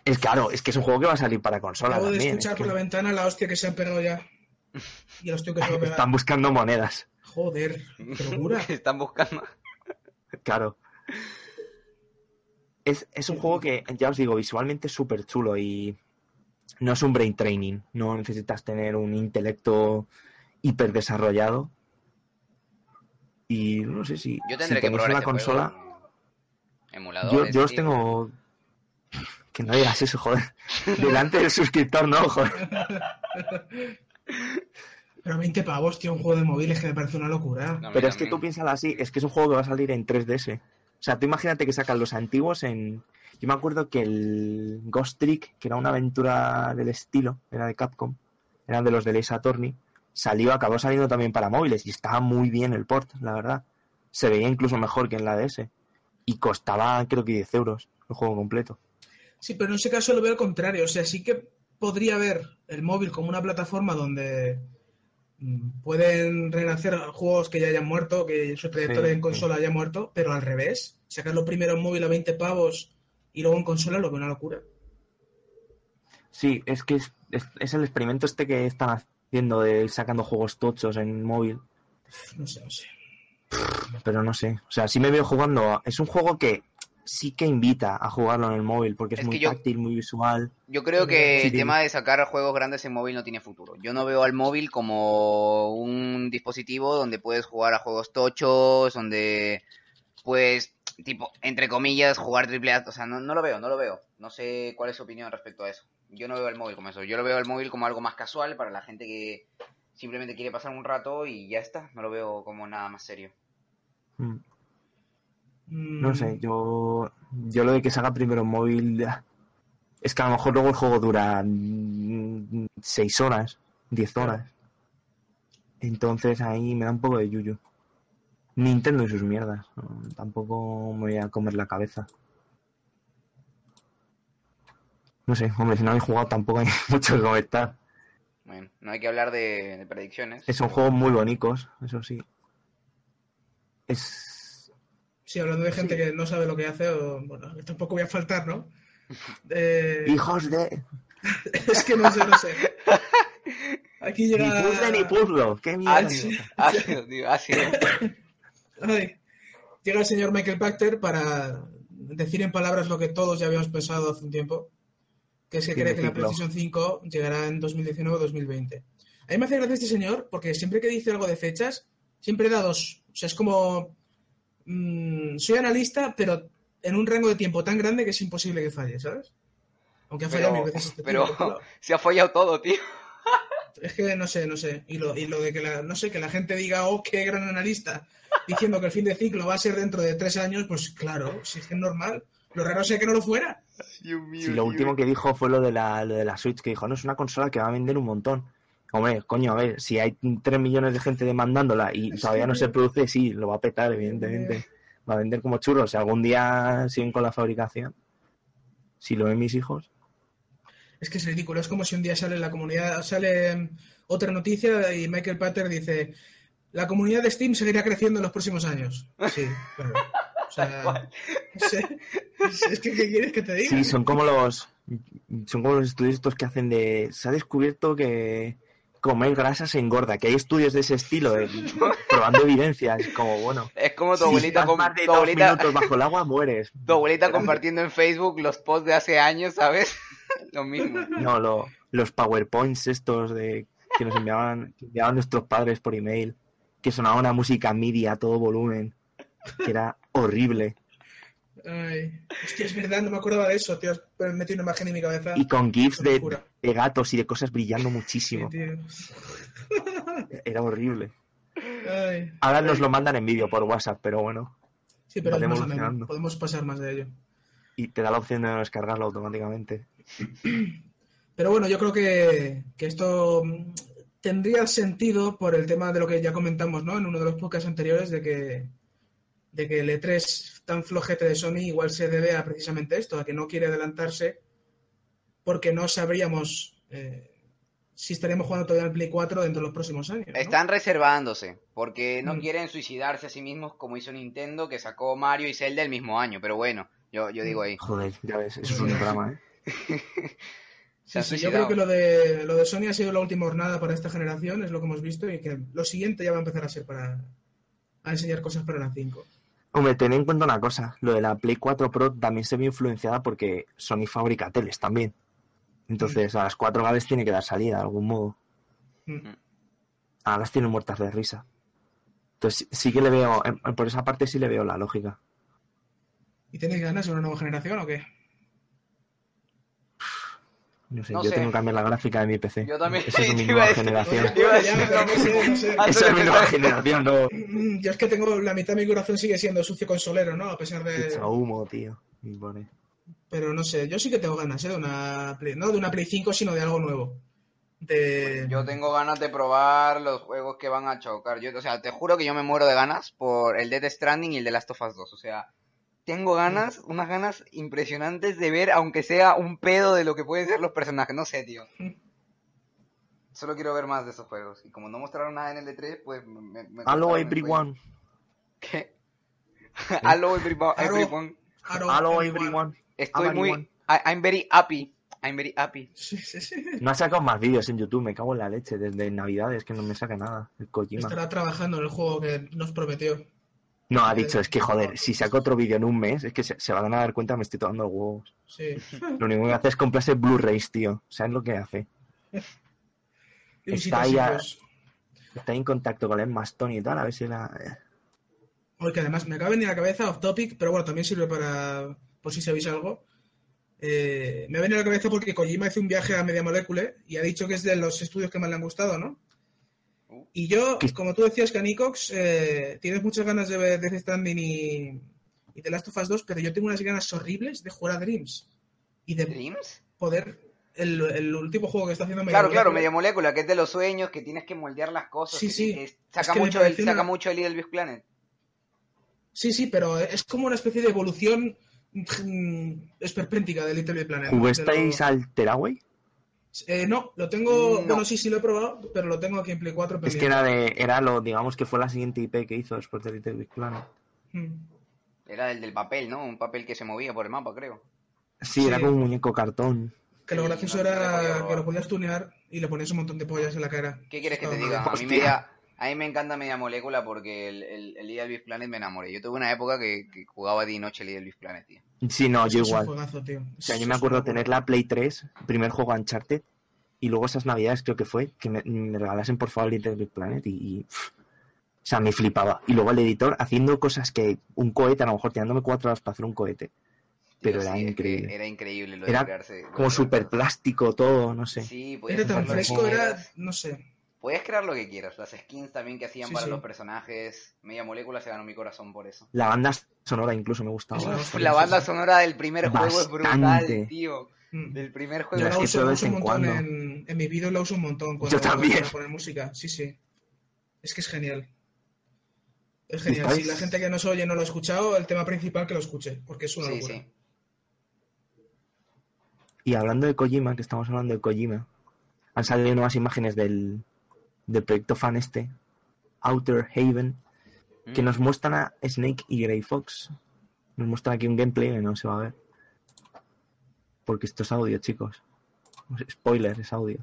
Es claro, es que es un juego que va a salir para consola acabo de también. escuchar es por que la ventana la hostia que se han pegado ya. Y los que se va a pegar. Están buscando monedas, Joder, qué locura. Están buscando. claro. Es, es un juego que, ya os digo, visualmente es súper chulo y no es un brain training. No necesitas tener un intelecto hiper desarrollado. Y no sé si, Yo si tendré que tenéis probar una este consola. juego en Yo, yo os tengo. Que no digas eso, joder. Delante del suscriptor, no, joder. Pero 20 pavos, tío, un juego de móviles que me parece una locura. No, Pero es que tú piénsalo así, es que es un juego que va a salir en 3DS. O sea, tú imagínate que sacan los antiguos en. Yo me acuerdo que el Ghost Trick, que era una aventura del estilo, era de Capcom, eran de los de Ace Attorney, salió, acabó saliendo también para móviles y estaba muy bien el port, la verdad. Se veía incluso mejor que en la DS. Y costaba, creo que 10 euros el juego completo. Sí, pero en ese caso lo veo al contrario. O sea, sí que podría ver el móvil como una plataforma donde mm, pueden renacer juegos que ya hayan muerto, que su trayectoria Sí, en consola haya muerto, pero al revés. Sacarlo primero en móvil a 20 pavos y luego en consola lo veo una locura. Sí, es que es, es- es el experimento este que están haciendo de ir sacando juegos tochos en móvil. No sé, no sé. pero no sé. O sea, sí me veo jugando. a- Es un juego que sí que invita a jugarlo en el móvil porque es, Es muy yo- táctil, muy visual. Yo creo que Sí, el tema de sacar juegos grandes en móvil no tiene futuro. Yo no veo al móvil como un dispositivo donde puedes jugar a juegos tochos, donde pues tipo, entre comillas, jugar triple A. O sea, no, no lo veo, no lo veo. No sé cuál es su opinión respecto a eso. Yo no veo el móvil como eso. Yo lo veo el móvil como algo más casual para la gente que simplemente quiere pasar un rato y ya está. No lo veo como nada más serio. Mm. Mm, No sé, yo, yo lo de que se haga primero en móvil es que a lo mejor luego el juego dura 6 horas, 10 horas. Entonces ahí me da un poco de yuyu. Nintendo y sus mierdas. ¿no? Tampoco me voy a comer la cabeza. No sé, hombre, si no he jugado tampoco hay mucho que comentar. Bueno, no hay que hablar de, de predicciones. Son juegos muy bonitos, eso sí. Es... Sí, hablando de gente Sí. que no sabe lo que hace, o, bueno, tampoco voy a faltar, ¿no? Eh, Hijos de... es que no sé, no sé. Aquí Ni llega... puzzle ni puzzle, qué mierda. Ácido, ácido, tío, ácido. Ay, llega el señor Michael Pachter para decir en palabras lo que todos ya habíamos pensado hace un tiempo, que es que cree que la. PlayStation 5 llegará en 2019 o 2020. A mí me hace gracia este señor porque siempre que dice algo de fechas, siempre da dos. O sea, es como... mm, soy analista, pero en un rango de tiempo tan grande que es imposible que falle, ¿sabes? Aunque ha fallado Pero, mil veces este pero se ha follado todo, tío. es que no sé, no sé. Y lo, y lo de que la, no sé, que la gente diga, oh, qué gran analista, diciendo que el fin de ciclo va a ser dentro de tres años, pues claro, si es que es normal. Lo raro sería que no lo fuera. Dios mío. Sí, lo último que dijo fue lo de la, lo de la Switch, que dijo, no, es una consola que va a vender un montón. Hombre, coño, a ver, si hay 3 millones de gente demandándola y todavía no se produce, sí, lo va a petar, evidentemente. Va a vender como churros. Si algún día siguen con la fabricación, si lo ven mis hijos, Es que es ridículo. Es como si un día sale en la comunidad, sale otra noticia y Michael Pater dice, la comunidad de Steam seguirá creciendo en los próximos años. Sí, claro. O sea. Es, es que, ¿qué quieres que te diga? sí, son como los son como los estudios estos que hacen de... Se ha descubierto que comer grasa se engorda, que hay estudios de ese estilo, de- probando evidencias, como bueno. Es como tu si abuelita, estás con- más de tu dos abuelita, minutos bajo el agua, mueres. tu abuelita compartiendo en Facebook los posts de hace años, ¿sabes? Lo mismo. No, lo- los PowerPoints estos de que nos enviaban, que enviaban nuestros padres por email, que sonaba una música MIDI a todo volumen, que era horrible. Ay, hostia, es verdad, no me acordaba de eso, tío. Pero me metí una imagen en mi cabeza. Y con GIFs de, gatos y de cosas brillando muchísimo. Era horrible. Ay. Ahora nos lo mandan en vídeo por WhatsApp, pero bueno. Sí, pero Vale más podemos pasar más de ello. Y te da la opción de descargarlo automáticamente. Pero bueno, yo creo que, que esto mm, tendría sentido por el tema de lo que ya comentamos, ¿no? En uno de los podcasts anteriores, de que, de que el E3 tan flojete de Sony igual se debe a precisamente esto, a que no quiere adelantarse porque no sabríamos eh, si estaríamos jugando todavía en Play 4 dentro de los próximos años. ¿no? Están reservándose, porque no Mm. quieren suicidarse a sí mismos como hizo Nintendo, que sacó Mario y Zelda el mismo año. Pero bueno, yo, yo digo ahí. Joder, ya ves, eso es un drama, ¿eh? Sí, sí, yo creo que lo de, lo de Sony ha sido la última jornada para esta generación, es lo que hemos visto, y que lo siguiente ya va a empezar a ser para a enseñar cosas para la 5. Hombre, ten en cuenta una cosa, lo de la Play 4 Pro también se ve influenciada porque Sony fabrica teles también. Entonces a las 4 gales tiene que dar salida de algún modo. Mm. Ahora las tienen muertas de risa. Entonces sí que le veo, em, por esa parte sí le veo la lógica. ¿Y tenéis ganas de una nueva generación o qué? No sé, No yo sé. tengo que cambiar la gráfica de mi PC. Yo también. Esa es mi nueva generación. de es mi nueva generación, no. Mm, Yo es que tengo la mitad de mi corazón sigue siendo sucio consolero, ¿no? A pesar de. Echa humo, tío. Pero no sé, yo sí que tengo ganas, ¿eh? De una Play... No de una Play 5, sino de algo nuevo. De. Yo tengo ganas de probar los juegos que van a chocar. Yo, o sea, te juro que yo me muero de ganas por el Dead Stranding y el de Last of Us 2. O sea, tengo ganas, unas ganas impresionantes de ver, aunque sea un pedo de lo que pueden ser los personajes. No sé, tío. Solo quiero ver más de esos juegos. Y como no mostraron nada en el E3, pues me... me- Hello everyone. ¿Qué? Hello everyone. Hello. everyone. Hello. Estoy muy... I- I'm very happy. I'm very happy. Sí, sí, sí. No ha sacado más vídeos en YouTube, me cago en la leche. Desde Navidades que no me saca nada. El Kojima. Estará trabajando en el juego que nos prometió. No, ha dicho, es que joder, si saco otro vídeo en un mes, es que se, se van a dar cuenta, me estoy tomando huevos. Sí. Lo único que hace es comprarse Blu-rays, tío. ¿Sabes lo que hace? Está ahí a- sitios. Está en contacto con el Emma Stone y tal, a ver si la... Porque además me acaba de venir a la cabeza off topic, pero bueno, también sirve para. por si sabéis algo. Eh, me ha venido a la cabeza porque Kojima hizo un viaje a Media Molecule y ha dicho que es de los estudios que más le han gustado, ¿no? Y yo, como tú decías, Canicox, eh, tienes muchas ganas de ver Death Stranding y, y The Last of Us 2, pero yo tengo unas ganas horribles de jugar a Dreams. Y de ¿Dreams? poder. El, el último juego que está haciendo Media Claro, claro, Molecule. media molécula, que es de los sueños, que tienes que moldear las cosas. Sí, que- sí. que saca, Es que mucho el, saca una- mucho el Little Big Planet. Sí, sí, pero es como una especie de evolución mm, esperpéntica de Little Big Planet. ¿Jugasteis al Teraway? Eh, no, lo tengo. No. Bueno, sí, sí lo he probado, pero lo tengo aquí en Play 4. Es que era de, era lo, digamos que fue la siguiente IP que hizo después de Little Big Planet. Mm. Era el del papel, ¿no? Un papel que se movía por el mapa, creo. Sí, Sí. era como un muñeco cartón. Que lo Sí, gracioso no, no era que lo podías tunear y le ponías un montón de pollas en la cara. ¿Qué quieres que te diga? A mí, Hostia. media, a mí me encanta Media Molécula porque el, el, el Little Big Planet me enamoré. Yo tuve una época que, que jugaba día y noche Little Big Planet, tío. Sí, no, yo igual. juegazo, tío. O sea, Es- yo me acuerdo tener la Play 3, primer juego Uncharted, y luego esas navidades creo que fue, que me, me regalasen por favor Little Big Planet y, y, pff, o sea, me flipaba. Y luego el editor haciendo cosas que un cohete, a lo mejor tirándome cuatro horas para hacer un cohete. Pero era sí, increíble. Era increíble lo Era de crearse. de Como súper plástico todo, no sé. Sí, podías Era tan fresco, era. No sé. Puedes crear lo que quieras. Las skins también que hacían Sí, para sí. los personajes. Media Molécula se ganó mi corazón por eso. La banda sonora incluso me gustaba. La banda sonora del primer juego es brutal, tío. Mm. Del primer juego Yo la que uso, la de uso vez un en montón cuando. en, en mi vídeo, la uso un montón cuando, Yo también. para poner música. Sí, sí. Es que es genial. Es genial. ¿Estáis? Si la gente que nos oye no lo ha escuchado, el tema principal que lo escuche, porque es una Sí, locura. sí. Y hablando de Kojima, que estamos hablando de Kojima, han salido nuevas imágenes del, del proyecto fan este, Outer Haven, que Mm. nos muestran a Snake y Grey Fox. Nos muestran aquí un gameplay que no se va a ver. Porque esto es audio, chicos. Spoiler, es audio.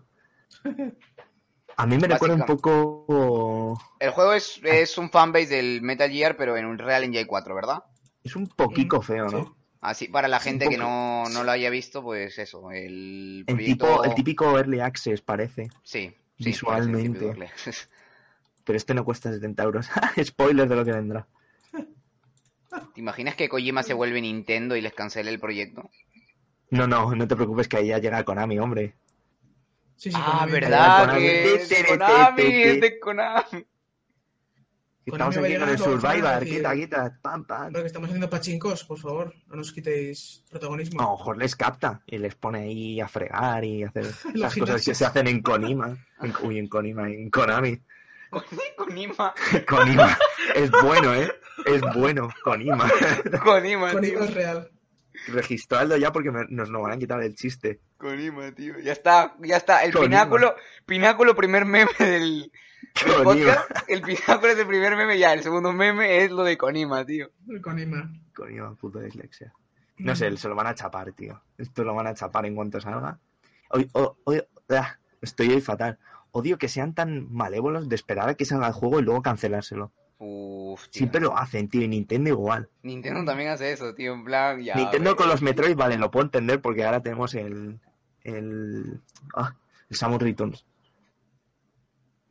A mí me recuerda un poco... El juego es, es un fanbase del Metal Gear, pero en un Real Engine 4, ¿verdad? Es un poquito Mm, feo, ¿no? sí. Así, para la gente que no, no lo haya visto, pues eso, el El, tipo, el típico Early Access parece. Sí, sí, visualmente. Pero este no cuesta 70 euros. Spoiler de lo que vendrá. ¿Te imaginas que Kojima se vuelve Nintendo y les cancele el proyecto? No, no, no te preocupes que ahí ya llega Konami, hombre. Sí, sí, ah, Konami- ¿verdad? Que es Konami, es de Konami. Estamos aquí con el Survivor, quita, quita, pam, pam. Lo que estamos haciendo pachincos, por favor, no nos quitéis protagonismo. A lo mejor les capta y les pone ahí a fregar y hacer las cosas que se hacen en Konima. En- uy, en Konima, en Konami. Konima. Konima. Es bueno, ¿eh? Es bueno, Konima. Konima, Con tío. es real. Registradlo ya porque me- nos lo van a quitar el chiste. Konima, tío. Ya está, ya está. El pináculo, pináculo, primer meme del, del podcast. El pináculo es el primer meme, ya. El segundo meme es lo de Konima, tío. Con Ima. Konima, puto dislexia. No sé, se lo van a chapar, tío. Esto lo van a chapar en cuanto salga. Hoy, hoy- hoy- ah, estoy hoy fatal. Odio que sean tan malévolos de esperar a que salga el juego y luego cancelárselo. Uf. Siempre lo hacen, tío, y Nintendo igual. Nintendo también hace eso, tío. En plan, ya. Nintendo con los Metroid, vale, lo puedo entender porque ahora tenemos el. el. Ah, el Samus Returns.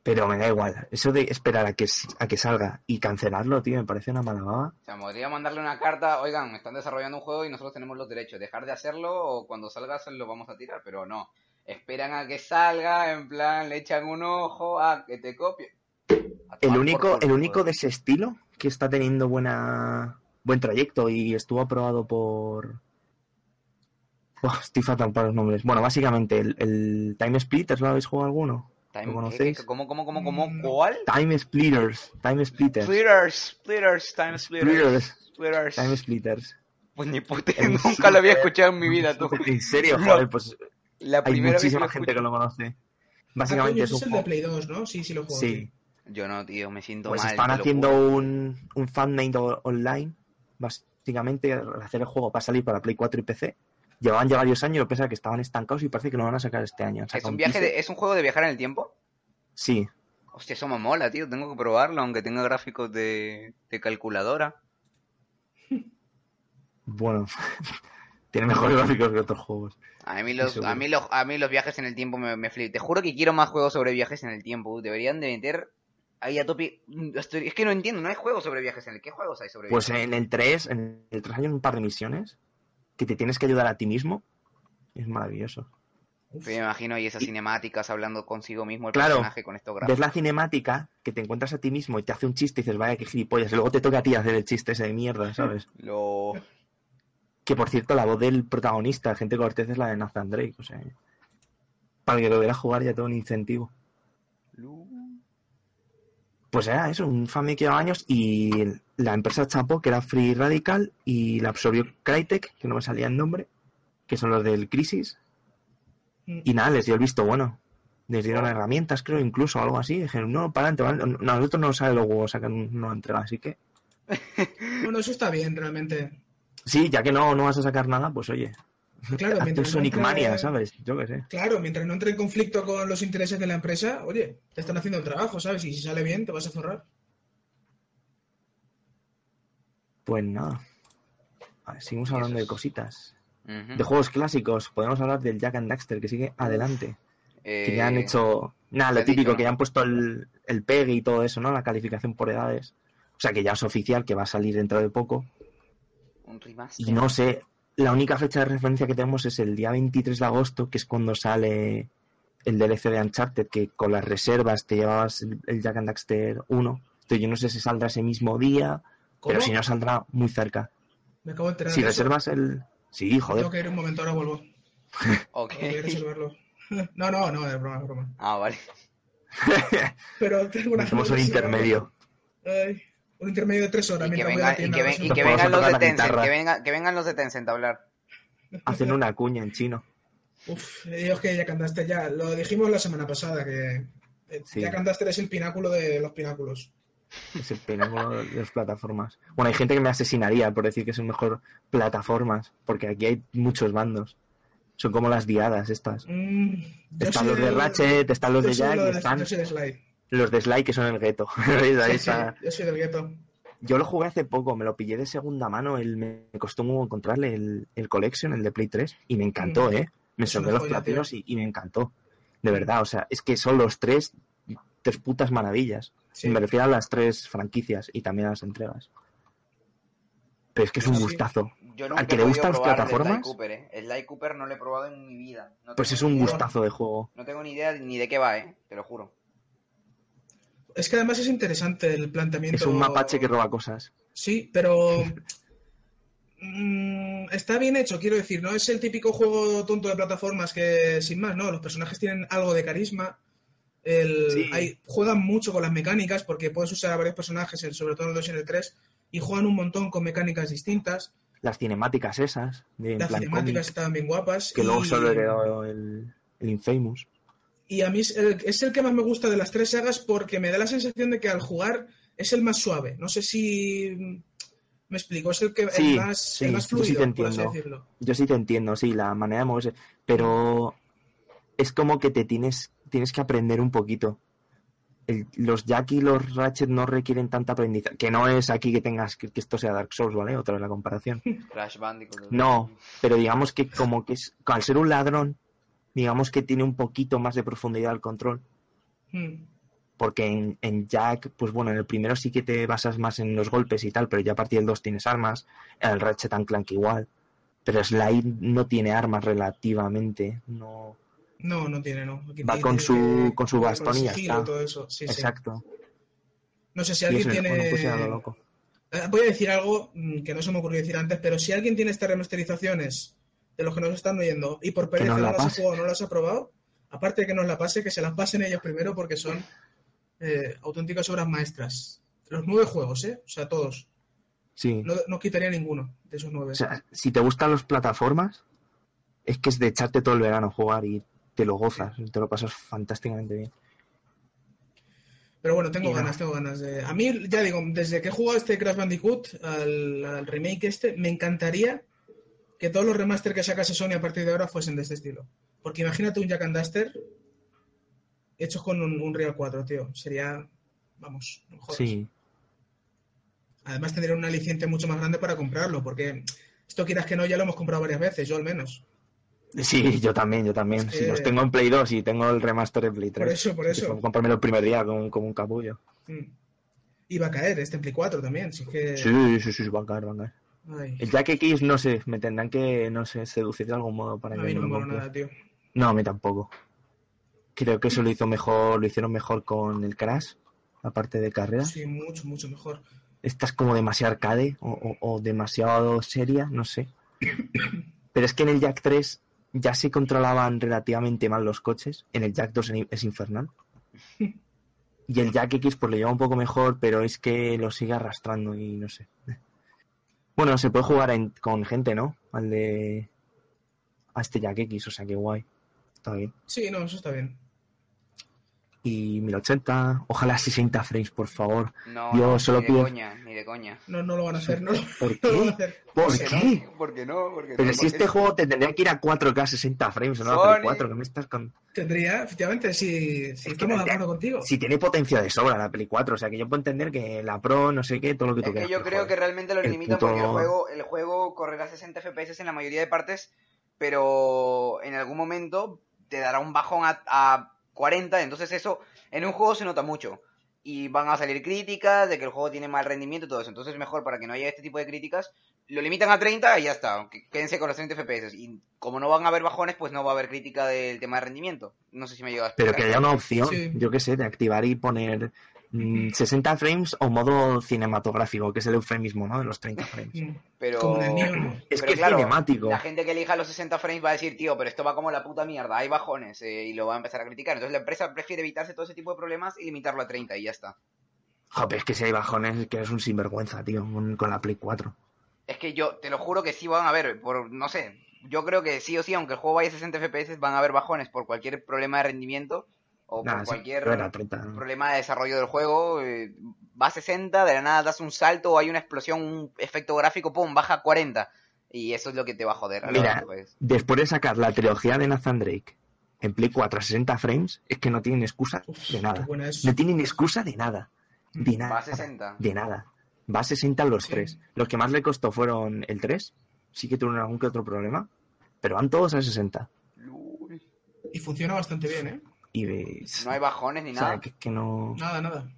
Pero me da igual. Eso de esperar a que, a que salga y cancelarlo, tío, me parece una mala baba. O sea, podría mandarle una carta, oigan, me están desarrollando un juego y nosotros tenemos los derechos. Dejar de hacerlo o cuando salga se lo vamos a tirar, pero no. Esperan a que salga, en plan, le echan un ojo, a que te copie. El único, el único de ese estilo que está teniendo buena buen trayecto y estuvo aprobado por. Buah, estoy fatal para los nombres. Bueno, básicamente el, el Time Splitters, ¿lo habéis jugado alguno? Time- ¿Lo ¿qué- conocéis? qué- ¿Cómo, cómo, cómo, cómo? ¿Cuál? Time Splitters. Time Splitters. Splitters, splitters, time splitters. Splitters. Time Splitters. Pues ni puta, nunca lo había serio, escuchado en mi vida, tú. En serio, joder, pues La hay primera vez que muchísima gente que lo conoce. Ah, Básicamente coño, es un es el de. Play 2, ¿no? Sí, sí lo juego. Sí, Yo no, tío, me siento pues mal. están haciendo un, un fanmade online, básicamente hacer el juego para salir para Play 4 y PC. Llevaban ya varios años, pese a que estaban estancados y parece que lo van a sacar este año. ¿Es un, viaje de- ¿Es un juego de viajar en el tiempo? Sí, Hostia, eso me mola, tío. Tengo que probarlo, aunque tenga gráficos de, de calculadora. bueno, tiene mejores gráficos que otros juegos. A mí los, a mí los, a mí los viajes en el tiempo me, me flipan. Te juro que quiero más juegos sobre viajes en el tiempo. Deberían de meter ahí a tope. mm, estoy- es que no entiendo, no hay juegos sobre viajes en el. ¿Qué juegos hay sobre Pues viajes? en el 3, en el 3 hay un par de misiones que te tienes que ayudar a ti mismo. Es maravilloso. Yo me imagino y esas cinemáticas hablando consigo mismo el Claro. personaje con estos Ves la cinemática que te encuentras a ti mismo y te hace un chiste y dices, vaya, qué gilipollas. Y luego te toca a ti hacer el chiste ese de mierda, ¿sabes? Lo... que por cierto, la voz del protagonista, Gente Cortez, es la de Nathan Drake. O sea, para el que lo viera jugar ya tengo un incentivo. Pues era eso, un fan que lleva años y la empresa chapó, que era Free Radical, y la absorbió Crytek, que no me salía el nombre, que son los del Crisis. Mm. Y nada, les dio el visto bueno. Les dieron herramientas, creo, incluso algo así. Dijeron, no, para adelante. No, a nosotros no nos sale huevos sacar una entrega, así que. Bueno, eso está bien, realmente. Sí, ya que no, no vas a sacar nada, pues oye, Claro, mientras no Sonic Mania, ¿sabes? Yo qué sé. Claro, mientras no entre en conflicto con los intereses de la empresa, oye, te están haciendo el trabajo, ¿sabes? Y si sale bien, te vas a forrar. Pues nada. A ver, seguimos hablando de cositas. De juegos clásicos, podemos hablar del Jack and Daxter, que sigue adelante. Que ya han Eh, hecho. Nada, ¿qué lo típico, dicho? que ya han puesto el, el PEG y todo eso, ¿no? La calificación por edades. O sea que ya es oficial, que va a salir dentro de poco. Un remaster. Y no sé, la única fecha de referencia que tenemos es el día 23 de agosto, que es cuando sale el DLC de Uncharted, que con las reservas te llevabas el, Jack and Daxter 1. Entonces yo no sé si saldrá ese mismo día, ¿Cómo? pero si no saldrá muy cerca. Me acabo de enterar Si de eso. reservas el... Sí, Tengo joder. que ir un momento, ahora vuelvo. Ok. Tengo que reservarlo. No, no, no, es broma, es broma. Ah, vale. Pero tengo una Somos un intermedio. Ay, un intermedio de tres horas. Y que, venga, y ven- y vengan los de Tencent, que, venga- que vengan los de Tencent a hablar. Hacen una cuña en chino. Uf, Dios que ya cantaste ya. Lo dijimos la semana pasada, que eh, Sí. ya cantaste es el pináculo de los pináculos. Es el pináculo de las plataformas. Bueno, hay gente que me asesinaría por decir que es el mejor plataformas, porque aquí hay muchos bandos. Son como las diadas estas. Mm, Están los de Ratchet, están los de Jack lo y de- están Yo soy de Sly. Los de Sly que son el gueto. Sí, sí, yo soy del gueto. Yo lo jugué hace poco, me lo pillé de segunda mano, el, me costó mucho encontrarle el, el Collection, el de Play 3, y me encantó, Mm. ¿eh? Me una los platinos y, y me encantó. De verdad, o sea, es que son los tres, tres putas maravillas. Sí. Me refiero a las tres franquicias y también a las entregas. Pero es que es un Sí. gustazo. Yo nunca Al que le gustan las el plataformas. Sly Cooper, ¿eh? El Sly Cooper no lo he probado en mi vida. No Pues es un idea- gustazo de juego. No tengo ni idea ni de qué va, ¿eh? Te lo juro. Es que además es interesante el planteamiento. Es un mapache que roba cosas. Sí, pero mm, está bien hecho, quiero decir, no es el típico juego tonto de plataformas que sin más, no, los personajes tienen algo de carisma. El, Sí. hay, juegan mucho con las mecánicas porque puedes usar a varios personajes, sobre todo en el 2 y en el 3, y juegan un montón con mecánicas distintas. Las cinemáticas esas, de, Las cinemáticas estaban bien guapas. que y, luego solo heredó el, el Infamous. Y a mí es el, es el que más me gusta de las tres sagas porque me da la sensación de que al jugar es el más suave. No sé si mm, me explico, es el, que, Sí, el, más, sí, el más yo sí fluido, te entiendo. decirlo. Yo sí te entiendo, sí, la manera de moverse. Pero es como que te tienes, tienes que aprender un poquito. El- los Jack y los Ratchet no requieren tanta aprendizaje. Que no es aquí que tengas que, que esto sea Dark Souls, ¿vale? Otra vez la comparación. Crash Bandicoot. No, pero digamos que como que es, al ser un ladrón, digamos que tiene un poquito más de profundidad el control. Mm. Porque en, en Jack, pues bueno, en el primero sí que te basas más en los golpes y tal, pero ya a partir del 2 tienes armas. En el Ratchet and Clank igual. Pero Sly no tiene armas relativamente. No. No, no tiene, no. Aquí Va tiene con su- con su bastón y está. todo eso. Sí, sí. Exacto. No sé si alguien tiene. bueno, loco. Eh, Voy a decir algo mm, que no se me ocurrió decir antes, pero si alguien tiene estas remasterizaciones de los que nos están oyendo y por pereza no la las ha jugado, no las ha probado, aparte de que nos la pase, que se las pasen ellos primero porque son eh, auténticas obras maestras. Los nueve juegos, ¿eh? O sea, todos. Sí. No, no quitaría ninguno de esos nueve. O sea, si te gustan las plataformas, es que es de echarte todo el verano a jugar y te lo gozas, te lo pasas fantásticamente bien. Pero bueno, tengo Y ganas, tengo ganas de. A mí, ya digo, desde que he jugado este Crash Bandicoot, al, al remake este, me encantaría que todos los remaster que sacase Sony a partir de ahora fuesen de este estilo. Porque imagínate un Jack and Duster hechos con un, un Real 4, tío. Sería, vamos, no jodas. Sí, Además tendría un aliciente mucho más grande para comprarlo, porque esto quieras que no, ya lo hemos comprado varias veces, yo al menos. Sí, yo también, yo también. Es que- Si los tengo en Play 2 y tengo el remaster de Play 3. Por eso, por eso. Comprarme el primer día como, como un capullo. Mm. Iba a caer este en Play 4 también, si es que... Sí, sí, sí, van a caer, van a caer. Ay, El Jack X, no sé, me tendrán que, no sé, seducir de algún modo para a que mí no me mola nada, tío. No, a mí tampoco. Creo que eso lo hizo mejor, lo hicieron mejor con el Crash, la parte de carreras. Sí, mucho, mucho mejor. Esta es como demasiado arcade o, o- o demasiado seria, no sé. Pero es que en el Jack 3 ya se controlaban relativamente mal los coches. En el Jack 2 en- es infernal. Y el Jack X pues lo lleva un poco mejor, pero es que lo sigue arrastrando y no sé. Bueno, se puede jugar en- con gente, ¿no? Al de... A este Jack X, o sea, que guay. Está bien. Sí, no, eso está bien. Y 1080, ojalá 60 frames, por favor. No, Yo no, solo ni de pido- coña, ni de coña. No, no lo van a hacer, no ¿Por no lo van a qué? hacer. ¿Por ¿Por qué? no? ¿Por qué no? ¿Por qué Pero no? si ¿Por este qué? juego te tendría que ir a 4K 60 frames, no a Sony. 4, que me estás con... Tendría, efectivamente, si, si Es que estamos de acuerdo contigo. Si tiene potencia de sobra la Play 4, o sea que yo puedo entender que la Pro, no sé qué, todo lo que tú Es que quieras. yo creo que realmente lo el limitan puto- porque el juego, el juego correrá 60 FPS en la mayoría de partes, pero en algún momento te dará un bajón a, a 40, entonces eso en un juego se nota mucho. Y van a salir críticas de que el juego tiene mal rendimiento y todo eso. Entonces mejor para que no haya este tipo de críticas, lo limitan a 30 y ya está. Quédense con los 30 FPS. Y como no van a haber bajones, pues no va a haber crítica del tema de rendimiento. No sé si me llega a Pero explicar. que haya una opción, Sí. yo qué sé, de activar y poner 60 frames o modo cinematográfico, que es el eufemismo, ¿no? De los 30 frames. Mm. Pero... Es Pero que es cinemático. La gente que elija los 60 frames va a decir, tío, pero esto va como la puta mierda, hay bajones, eh, y lo va a empezar a criticar. Entonces la empresa prefiere evitarse todo ese tipo de problemas y limitarlo a 30 y ya está. Joder, es que si hay bajones, es que es un sinvergüenza, tío, con, con la Play 4. Es que yo te lo juro que sí van a haber, por, no sé, yo creo que sí o sí, aunque el juego vaya a 60 FPS, van a haber bajones por cualquier problema de rendimiento o por cualquier pero era 30. ¿no? problema de desarrollo del juego. eh, va a 60, de la nada das un salto o hay una explosión, un efecto gráfico, pum, baja a 40. Y eso es lo que te va a joder. a Mira, hora, pues. Después de sacar la trilogía de Nathan Drake en Play 4 a 60 frames, es que no tienen excusa Uf, de nada. No tienen excusa de nada. De nada. Va a 60. De nada. Va a 60 los Sí. tres. Los que más le costó fueron el 3. Sí que tuvieron algún que otro problema. Pero van todos a 60. Lul. Y funciona bastante bien, ¿eh? Y ves. No hay bajones ni o sea, nada. que, que no. Nada, nada.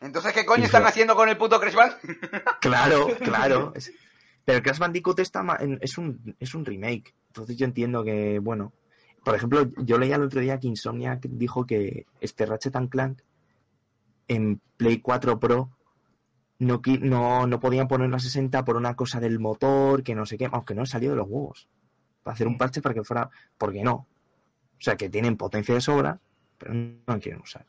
Entonces, ¿qué coño Y están haciendo con el puto Crash Band? Claro, claro. Es- Pero Crash Bandicoot está es, un, es un remake. Entonces yo entiendo que, bueno. Por ejemplo, yo leía el otro día que Insomniac dijo que este Ratchet and Clank en Play 4 Pro no, no, no podían ponerlo a 60 por una cosa del motor, que no sé qué, aunque no ha salido de los huevos. Para hacer un parche para que fuera. ¿Por qué no? O sea, que tienen potencia de sobra, pero no la quieren usar.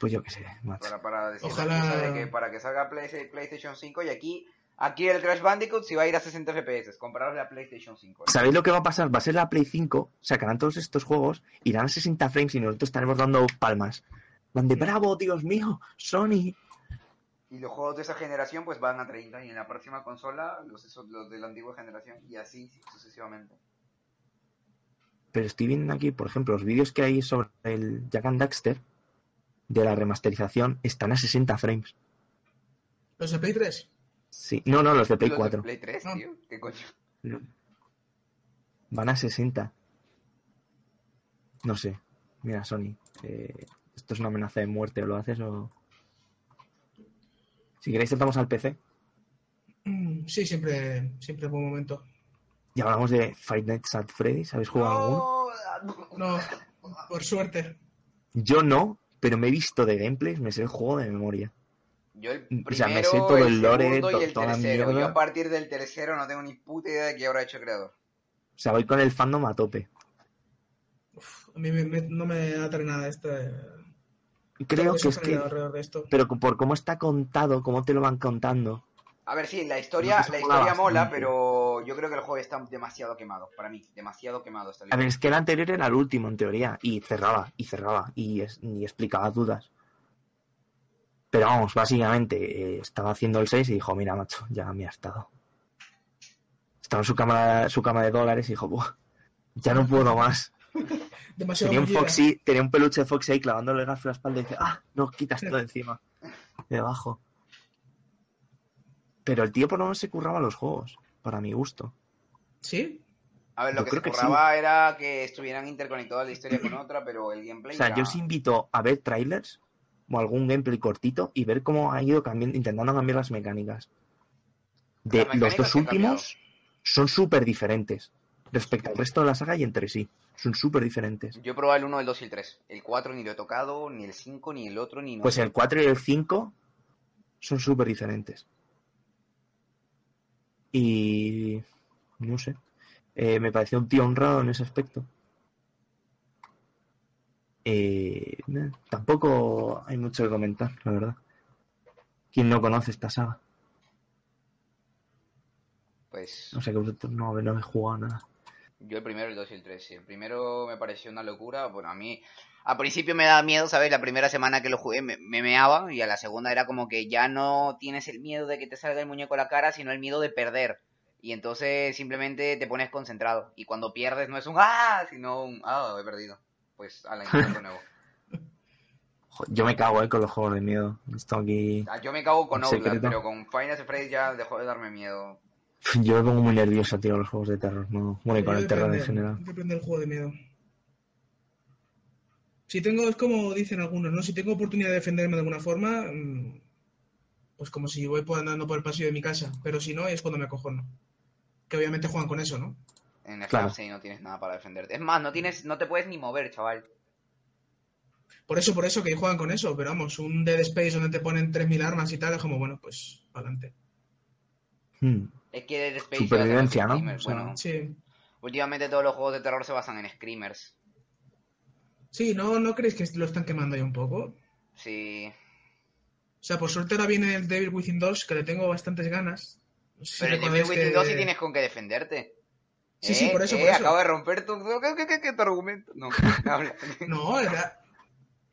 Pues yo qué sé, macho. Para, para decir Ojalá- de que para que salga Play- PlayStation 5 y aquí, aquí el Crash Bandicoot si va a ir a 60 FPS, compararos la PlayStation 5. ¿no? ¿Sabéis lo que va a pasar? Va a ser la Play 5, sacarán todos estos juegos, irán a 60 frames y nosotros estaremos dando palmas. Van de bravo, Dios mío, Sony. Y los juegos de esa generación pues van a 30 y en la próxima consola los, esos- los de la antigua generación y así sucesivamente. Pero estoy viendo aquí, por ejemplo, los vídeos que hay sobre el Jack and Daxter de la remasterización están a 60 frames. ¿Los de Play 3? Sí, no, no, los de Play ¿Los 4. Play 3, Ah. tío? ¿Qué coño? Van a 60. No sé. Mira, Sony. eh, esto es una amenaza de muerte. ¿O lo haces o.? Si queréis, saltamos al PC. Sí, siempre, siempre buen momento. Y hablamos de Five Nights at Freddy's. ¿Habéis jugado alguno? No, por suerte. Yo no, pero me he visto de gameplays, me sé el juego de memoria. Yo el O primero, sea, me sé todo el, el lore, segundo to- y el toda la tercero. Yo a partir del tercero no tengo ni puta idea de qué habrá hecho el creador. O sea, voy con el fandom a tope. Uf, a mí me- me- no me atrae nada esta. Creo todo que es que, de esto. pero por cómo está contado, cómo te lo van contando. A ver, sí, la historia, la mola historia mola, pero yo creo que el juego está demasiado quemado. Para mí, demasiado quemado está el A ver, es que el anterior era el último, en teoría, y cerraba, y cerraba, y, es- y explicaba dudas. Pero vamos, básicamente, eh, estaba haciendo el 6 y dijo, mira, macho, ya me ha estado. Estaba en su cama, su cama de dólares y dijo, Buah, ya no puedo más. Demasiado Tenía un. Foxy, tenía un peluche de Foxy ahí clavándole el a la espalda y dice, ah, no, quitas todo encima, debajo. Pero el tío por lo menos se curraba los juegos, para mi gusto. ¿Sí? A ver, lo Yo que se creo que sí. curraba era que estuvieran interconectadas la historia con otra, pero el gameplay O sea, era- yo os invito a ver trailers o algún gameplay cortito y ver cómo ha ido cambiando, intentando cambiar las mecánicas. De Las los dos han últimos son súper diferentes respecto al resto de la saga y entre sí. Son súper diferentes. Yo he probado el 1, el 2 y el 3. El 4 ni lo he tocado, ni el 5, ni el otro, ni no Pues el 4 y el 5 son súper diferentes. Y no sé. Eh, me pareció un tío honrado en ese aspecto. Eh, tampoco hay mucho que comentar, la verdad. ¿Quién no conoce esta saga? Pues O sea que vosotros no, no habéis jugado nada. Yo el primero, el 2 y el 3. Sí, el primero me pareció una locura. Bueno, a mí al principio me daba miedo, ¿sabes? La primera semana que lo jugué me, me meaba y a la segunda era como que ya no tienes el miedo de que te salga el muñeco a la cara, sino el miedo de perder. Y entonces simplemente te pones concentrado. Y cuando pierdes no es un ¡ah! sino un ¡ah! He perdido. Pues a la de nuevo. Yo me cago eh, con los juegos de miedo. Estoy aquí. Ah, Yo me cago con secreto. pero con Final Fantasy ya dejó de darme miedo. Yo me pongo muy nervioso, tío, los juegos de terror. No, bueno, y con Yo el terror en general. Depende del juego de miedo. Si tengo, es como dicen algunos, ¿no? Si tengo oportunidad de defenderme de alguna forma, mm, pues como si voy andando por el pasillo de mi casa. Pero si no, es cuando me acojono. Que obviamente juegan con eso, ¿no? En el Claro. sí no tienes nada para defenderte. Es más, no tienes, no te puedes ni mover, chaval. Por eso, por eso que juegan con eso. Pero vamos, un Dead Space donde te ponen 3.000 armas y tal, es como, bueno, pues, adelante. Hmm. Es que Dead Space Supervivencia, ¿no? screamers, O sea, Bueno, Sí. últimamente todos los juegos de terror se basan en screamers. Sí, ¿no, ¿no creéis que lo están quemando ya un poco? Sí. O sea, por suerte ahora viene el Devil Within 2, que le tengo bastantes ganas. No sé si Pero el recordáis Devil Within que- 2 sí tienes con qué defenderte. Sí, sí, Eh, por eso, eh, por eso. Acabo de romper tu... ¿Qué, qué, qué, qué tu argumento? No. No, era...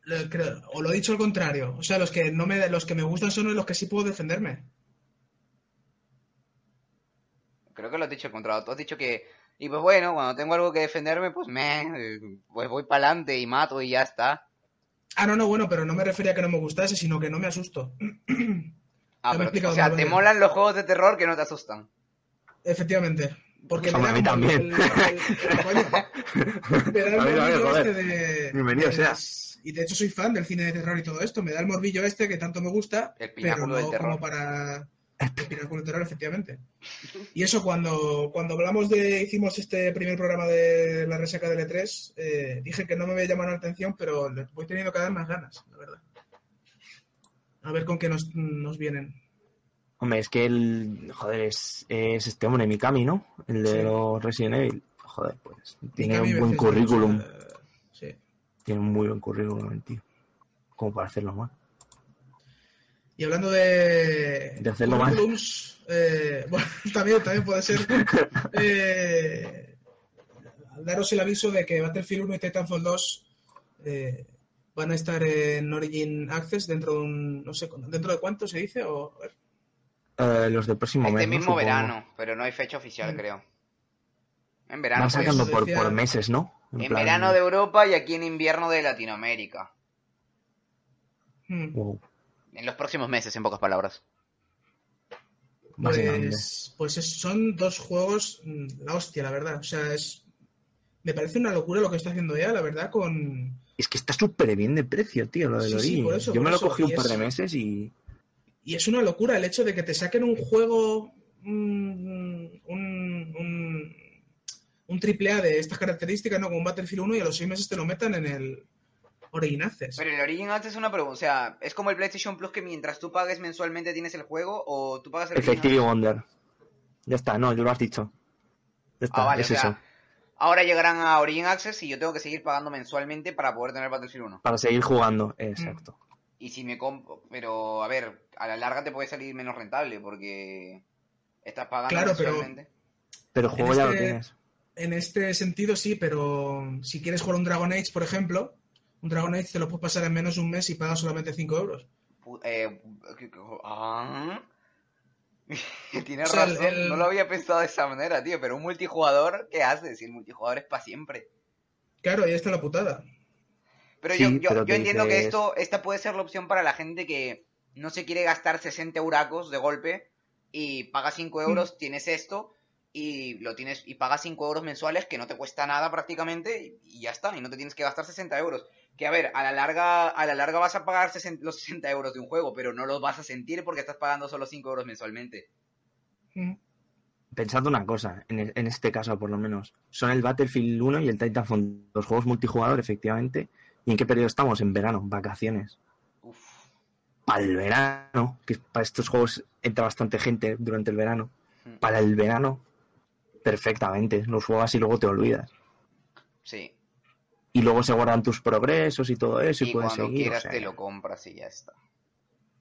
lo- creo- o lo he dicho al contrario. O sea, los que no me los que me gustan son los que sí puedo defenderme. Creo que lo has dicho encontrado. Tú has dicho que... Y pues bueno, cuando tengo algo que defenderme, pues me... Pues voy para adelante y mato y ya está. Ah, no, no, bueno, pero no me refería a que no me gustase, sino que no me asusto. Ah, me pero, o sea, te molan los juegos de terror que no te asustan. Efectivamente. Porque mí también. me da el A este de... Bienvenido de sea. las- Y de hecho soy fan del cine de terror y todo esto. Me da el morbillo este que tanto me gusta, El pero pináculo no del terror. como para... Terror, efectivamente. Y eso cuando, cuando hablamos de... Hicimos este primer programa de la resaca del E3, eh, dije que no me había llamado la atención, pero le voy teniendo cada vez más ganas, la verdad. A ver con qué nos, nos vienen. Hombre, es que el. Joder, es, es este hombre, Mikami, ¿no? El de Sí. los Resident Evil. Joder, pues. Tiene Mikami un buen currículum. sea, sí. Tiene un muy buen currículum, tío. Como para hacerlo mal. Y hablando de, De hacerlo currículums, eh, bueno, también, también puede ser eh, daros el aviso de que Battlefield 1 y Titanfall 2 eh, van a estar en Origin Access dentro de un, no sé, dentro de cuánto se dice, o a ver, los del próximo Este mes. ¿no? mismo Supongo. verano, pero no hay fecha oficial, Mm. creo. En verano. Van pues. sacando eso por, decía- por meses, ¿no? En plan- verano de Europa y aquí en invierno de Latinoamérica. hmm, Wow, En los próximos meses, en pocas palabras. pues, pues es- son dos juegos, mm, la hostia, la verdad, o sea, es me parece una locura lo que está haciendo ya, la verdad, con Es que está súper bien de precio, tío, lo del Sí, sí, por eso, Yo por me lo cogí un par es- de meses y. Y es una locura el hecho de que te saquen un juego, un, un, un, un triple A de estas características, ¿no? Como un Battlefield 1 y a los seis meses te lo metan en el Origin Access. Pero el Origin Access es una pregunta. O sea, ¿es como el PlayStation Plus que mientras tú pagues mensualmente tienes el juego o tú pagas el Effective? Wonder. Ya está, no, yo lo has dicho. Ya está, Ah, vale, es o sea, eso. ahora llegarán a Origin Access y yo tengo que seguir pagando mensualmente para poder tener Battlefield 1. Para seguir jugando, Mm. exacto. Y si me compro... Pero, a ver, a la larga te puede salir menos rentable porque estás pagando Claro, pero- mensualmente. Pero el juego ya lo este- tienes. En este sentido sí, pero si quieres jugar un Dragon Age, por ejemplo, un Dragon Age te lo puedes pasar en menos de un mes y pagas solamente 5 euros. Eh, ¿qué- qué- ah. Tienes O sea, razón, el- no lo había pensado de esa manera, tío, pero un multijugador, ¿qué haces? Si el multijugador es para siempre. Claro, ahí está la putada. Pero Sí, yo, yo, pero yo que entiendo que esto, esta puede ser la opción para la gente que no se quiere gastar 60 euracos de golpe y paga 5 euros, tienes esto y lo tienes y pagas 5 euros mensuales que no te cuesta nada prácticamente y, y ya está, y no te tienes que gastar 60 euros. Que a ver, a la larga, a la larga vas a pagar 60 los 60 euros de un juego, pero no los vas a sentir porque estás pagando solo 5 euros mensualmente. Mm. Pensad una cosa, en, e- en este caso por lo menos. Son el Battlefield 1 y el Titanfall, los juegos multijugador, efectivamente. ¿Y en qué periodo estamos? En verano, vacaciones. Uf, Para el verano, que para estos juegos entra bastante gente durante el verano. Mm. Para el verano, perfectamente. Los juegas y luego te olvidas. sí. Y luego se guardan tus progresos y todo eso y, Y puedes cuando seguir. o quieras sea, te lo compras y ya está.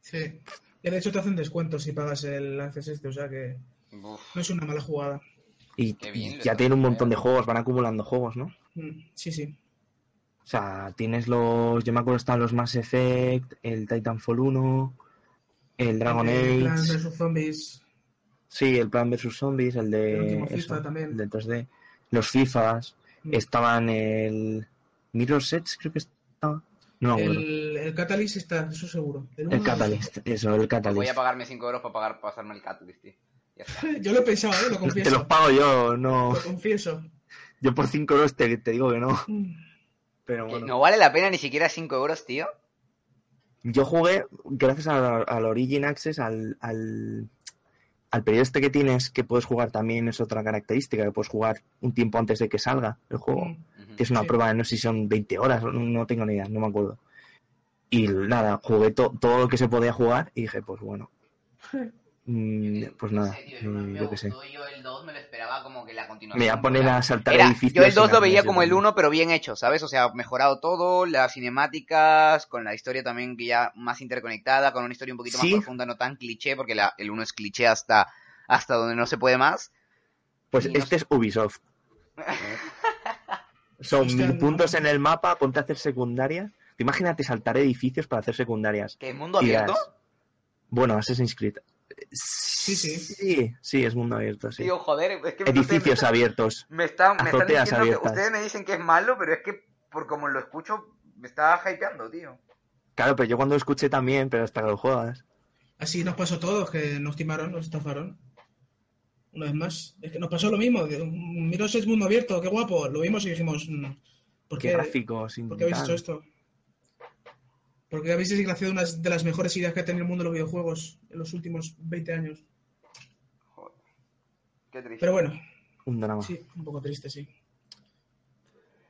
Sí. Y de hecho te hacen descuentos si pagas el Access este, o sea que Uf, no es una mala jugada. Y, ya tienen un montón de juegos, van acumulando juegos, ¿no? Mm, Sí, sí. O sea, tienes los. Yo me acuerdo están los Mass Effect, el Titanfall 1, el Dragon El Plan Age. Zombies. Sí, el Plan vs Zombies, el de. El último eso, FIFA también. El de 3D. Los FIFAs. Mm. Estaban el. Mirror Sets, creo que estaba. No. El, El, Catalyst está, eso seguro. El Catalyst, eso, el voy Catalyst. a pagarme 5 euros para pagar, pasarme el Catalyst, tío. Ya está. sé. Yo lo he pensado, ¿eh? lo Te los confieso. pago yo, no. Lo confieso. Yo por 5 euros te, te digo que no. Mm. Pero bueno. no vale la pena ni siquiera 5 euros, tío. Yo jugué, gracias a- al Origin Access, al, al, al periodo este que tienes, que puedes jugar también, es otra característica, que puedes jugar un tiempo antes de que salga el juego. Ujú. Que es una Sí. prueba, no sé si son 20 horas, no, no tengo ni idea, no me acuerdo. Y nada, jugué to- todo lo que se podía jugar y dije, pues bueno. Mm, pues nada, eh, yo qué sé. Yo el 2 me lo esperaba como que la continuación. Me voy a poner a saltar Era- edificios. yo el y 2 lo veía como el cómo. 1, pero bien hecho, ¿sabes? O sea, mejorado todo, las cinemáticas, con la historia también que ya más interconectada, con una historia un poquito Sí. más profunda, no tan cliché, porque la- el 1 es cliché hasta, hasta donde no se puede más. Pues y no este es Ubisoft. Son mil no. puntos en el mapa, ponte a hacer secundarias. Imagínate saltar edificios para hacer secundarias. ¿Que es mundo abierto? dirás, Bueno, Assassin's Creed. Sí, sí. Sí, sí, es mundo abierto, sí. Tío, joder, es que Edificios abiertos. me, están, me están que abiertas. ustedes me dicen que es malo, pero es que por como lo escucho, me está hypeando, tío. Claro, pero yo cuando lo escuché también, pero hasta que lo juegas. Así nos pasó a todos, que nos timaron, nos estafaron. Una vez más. Es que nos pasó lo mismo. Miros es mundo abierto, qué guapo. Lo vimos y dijimos, mm, ¿por Qué qué, gráfico, sin ¿por qué habéis hecho esto? Porque habéis desgraciado una de las mejores ideas que ha tenido el mundo de los videojuegos en los últimos 20 años. Joder. Qué triste. Pero bueno, Un drama. sí, un poco triste, sí.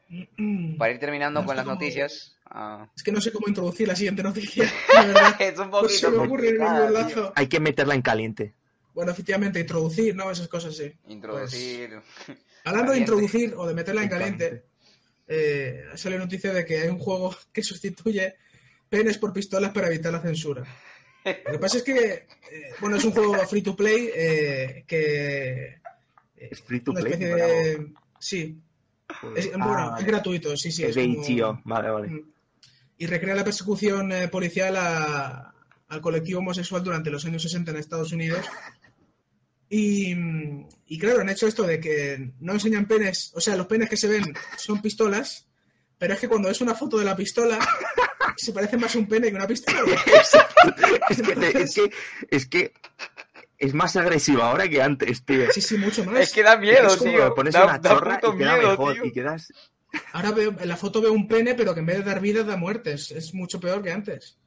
Para ir terminando No con las noticias. ah, Es que no sé cómo introducir la siguiente noticia, verdad. es un No se poquito me ocurre ningún complicada, tío. lazo. Hay que meterla en caliente. Bueno, efectivamente, introducir, ¿no? Esas cosas, sí. Introducir. Hablando de introducir o de meterla en En caliente, caliente. eh, sale noticia de que hay un juego que sustituye penes por pistolas para evitar la censura. Lo que pasa es que, eh, bueno, es un juego free to play eh, que... eh, Es free to play. de... Sí, es, Ah, bueno, es gratuito, sí, sí. es de como-. Vale, vale. Mm. Y recrea la persecución eh, policial a- al colectivo homosexual durante los años 60 en Estados Unidos. Y, mm, y claro, han hecho esto de que no enseñan penes, o sea, los penes que se ven son pistolas, pero es que cuando ves una foto de la pistola, se parece más un pene que una pistola. es, que te- es que es que es más agresiva ahora que antes, tío. Sí, sí, mucho más. Es que da miedo, es como tío. pones da, una da chorra puto y queda miedo, mejor tío. y quedas Ahora veo, en la foto veo un pene, pero que en vez de dar vida da muertes. Es mucho peor que antes.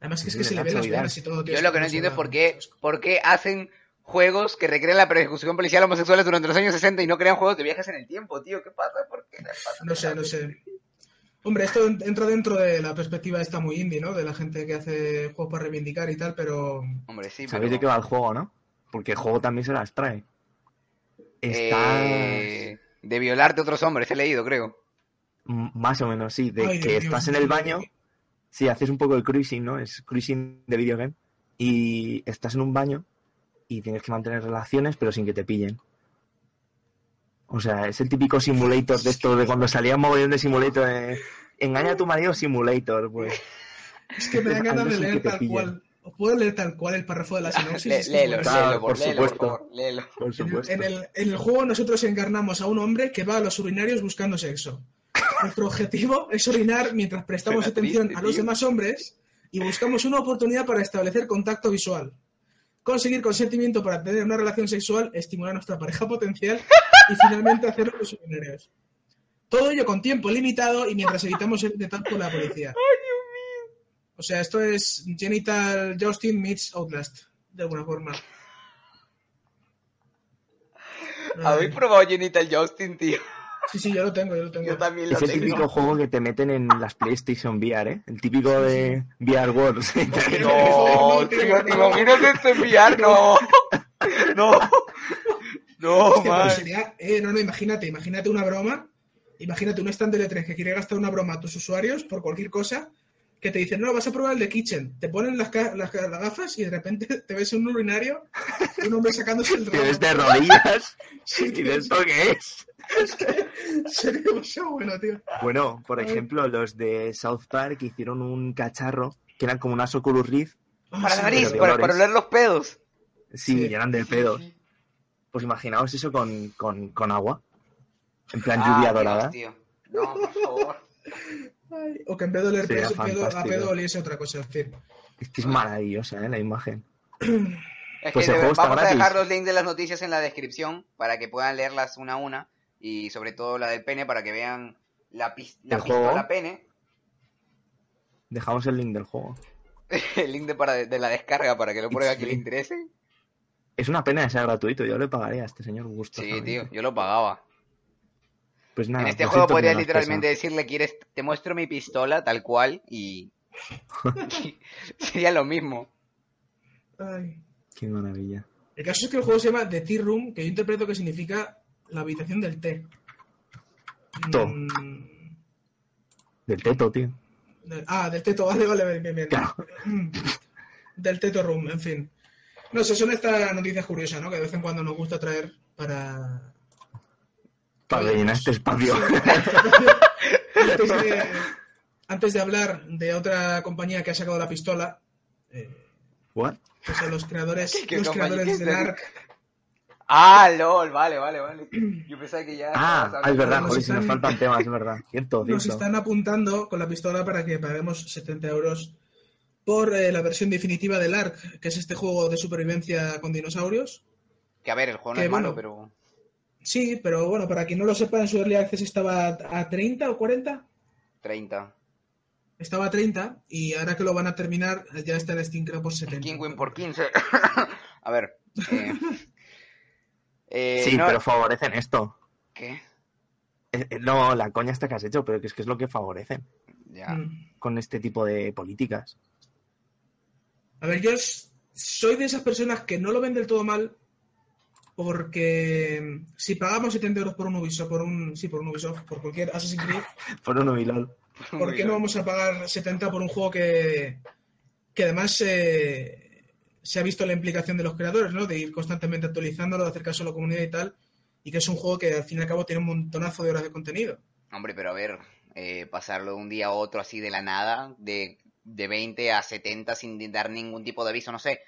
Además que es que se le ven las venas y todo. tío, Yo lo que no entiendo es por qué, por qué hacen juegos que recrean la persecución policial a homosexuales durante los años 60 y no crean juegos de viajes en el tiempo, tío. ¿Qué pasa? ¿Por qué? No sé, no sé. Hombre, esto en- entra dentro de la perspectiva esta muy indie, ¿no? De la gente que hace juegos para reivindicar y tal, pero Hombre, sí, sabéis pero... de qué va el juego, ¿no? Porque el juego también se las trae. Está Eh, de violarte a otros hombres, he leído, creo. m- más o menos, sí, de Ay, que Dios estás en el baño, sí. sí, haces un poco de cruising, ¿no? Es cruising de videogame y estás en un baño y tienes que mantener relaciones pero sin que te pillen. O sea, es el típico simulator de esto de cuando salía un mogollón de simulator de engaña a tu marido simulator, pues. es que me dan ganas de leer tal cual. ¿Os puedo leer tal cual el párrafo de la sinopsis? Le- Es que es léelo. Claro, léelo, por, por léelo, por supuesto. favor, léelo. Por En el, supuesto. en, el, en el juego nosotros encarnamos a un hombre que va a los urinarios buscando sexo. Nuestro objetivo es orinar mientras prestamos atención triste, a los tío. demás hombres y buscamos una oportunidad para establecer contacto visual. Conseguir consentimiento para tener una relación sexual, estimular a nuestra pareja potencial y finalmente hacer los millonarios. Todo ello con tiempo limitado y mientras evitamos ser detectados por la policía. O sea, esto es Genital Justin meets Outlast, de alguna forma. ¿Habéis probado Genital Justin, tío? Sí, sí, yo lo tengo, yo lo tengo. Yo también lo Es el tengo. típico juego que te meten en las PlayStation VR, ¿eh? El típico de VR Wars. No, tío, te imaginas esto enviar, no. No. No, Hostia, man. sería, eh, no, no, imagínate, imagínate una broma, imagínate un stand de L3 que quiere gastar una broma a tus usuarios por cualquier cosa, que te dicen, no, vas a probar el de Kitchen, te ponen las, las, las gafas y de repente te ves en un urinario, un hombre sacándose el ves de rabo. rodillas. Sí, ¿Y de esto qué es? sería demasiado bueno, tío. Bueno, por ejemplo, los de South Park hicieron un cacharro que eran como unas Oculus Rift. Ah, Para sí, la nariz, para, oler los pedos. Sí, Sí. eran de pedos. Pues imaginaos eso con, con, con agua. En plan Ah, lluvia Dios, dorada. tío. No, por favor. Ay, o que en vez de oler Sería pedo, pedo- a fantástico. pedo oliese otra cosa, en fin. Es que es maravillosa, ¿eh? La imagen. Es Pues que el juego está vamos a dejar los links de las noticias en la descripción para que puedan leerlas una a una y sobre todo la del pene para que vean la, pis- la pistola pene, Dejamos el link del juego. el link de, para, de la descarga para que lo pruebe a quien le interese. Es una pena que sea gratuito. Yo le pagaré a este señor gusto. Sí, tío, yo lo pagaba. Pues nada, en este juego podrías literalmente decirle, ¿quieres, te muestro mi pistola tal cual? Y sería lo mismo. Ay. Qué maravilla. El caso es que el juego se llama The Tea Room, que yo interpreto que significa la habitación del té. To. Mm, Del teto, tío. del- ah, del teto, vale, vale, bien, bien. Claro. Mm, Del teto room, en fin. No sé, son estas noticias curiosas, ¿no? Que de vez en cuando nos gusta traer para... Para rellenar este espacio. antes, de, antes de hablar de otra compañía que ha sacado la pistola, eh, ¿What? los creadores, ¿Qué los compañía? creadores ¿Qué del es? ARC, Ah, lol, vale, vale, vale. Yo pensaba que ya... Ah, es verdad, joder, si nos están- faltan temas, es verdad. Cierto, nos cierto. están apuntando con la pistola para que paguemos 70 euros por eh, la versión definitiva del ARC, que es este juego de supervivencia con dinosaurios. Que a ver, el juego no Que es malo, bueno. pero... Sí, pero bueno, para quien no lo sepa, en su Early Access estaba a 30 o 40. 30. Estaba a 30 y ahora que lo van a terminar ya está en Steam creo por 70. King Win por 15. a ver. eh, eh, Sí, no- pero favorecen esto. ¿Qué? Eh, No, la coña esta que has hecho, pero que es que es lo que favorecen Ya. Mm. con este tipo de políticas. A ver, yo soy de esas personas que no lo ven del todo mal porque si pagamos 70 euros por un Ubisoft, por un, sí, por un Ubisoft, por cualquier Assassin's Creed, Por un Ubilol. ¿por qué no vamos a pagar 70 por un juego que, que además eh, se ha visto la implicación de los creadores, ¿no? De ir constantemente actualizándolo, de hacer caso a la comunidad y tal, y que es un juego que al fin y al cabo tiene un montonazo de horas de contenido. Hombre, pero a ver, eh, pasarlo de un día a otro así de la nada, de, de 20 a 70 sin dar ningún tipo de aviso, no sé.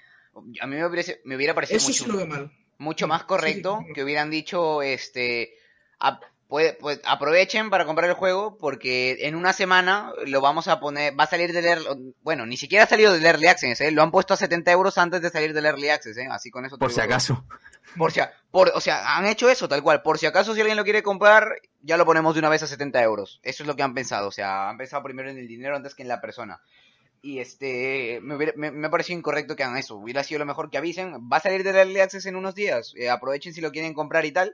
A mí me hubiera, me hubiera parecido Eso mucho, sí lo veo mal. Mucho más correcto sí. que hubieran dicho, este, a- puede- pues, aprovechen para comprar el juego porque en una semana lo vamos a poner, va a salir del Early, bueno, ni siquiera ha salido del Early Access, ¿eh? lo han puesto a 70 euros antes de salir del Early Access, ¿eh? así con eso Por si acaso. Por si, a- por, o sea, han hecho eso tal cual. Por si acaso si alguien lo quiere comprar, ya lo ponemos de una vez a 70 euros. Eso es lo que han pensado. O sea, han pensado primero en el dinero antes que en la persona. Y este, me, hubiera- me, me pareció incorrecto que hagan eso. Hubiera sido lo mejor que avisen. Va a salir del Early Access en unos días. Eh, aprovechen si lo quieren comprar y tal.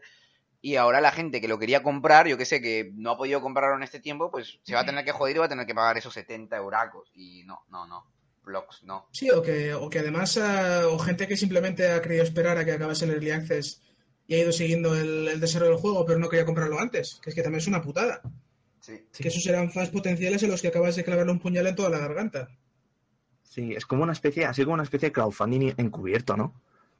Y ahora la gente que lo quería comprar, yo que sé, que no ha podido comprarlo en este tiempo, pues se va a tener que joder y va a tener que pagar esos 70 euracos. Y no, no, no. Blocks, no. Sí, o que, o que además, ah, o gente que simplemente ha querido esperar a que acabase el Early Access y ha ido siguiendo el, el desarrollo del juego, pero no quería comprarlo antes, que es que también es una putada. Sí. Que esos serán fans potenciales en los que acabas de clavarle un puñal en toda la garganta. Sí, es como una especie, así como una especie de crowdfunding encubierto, ¿no?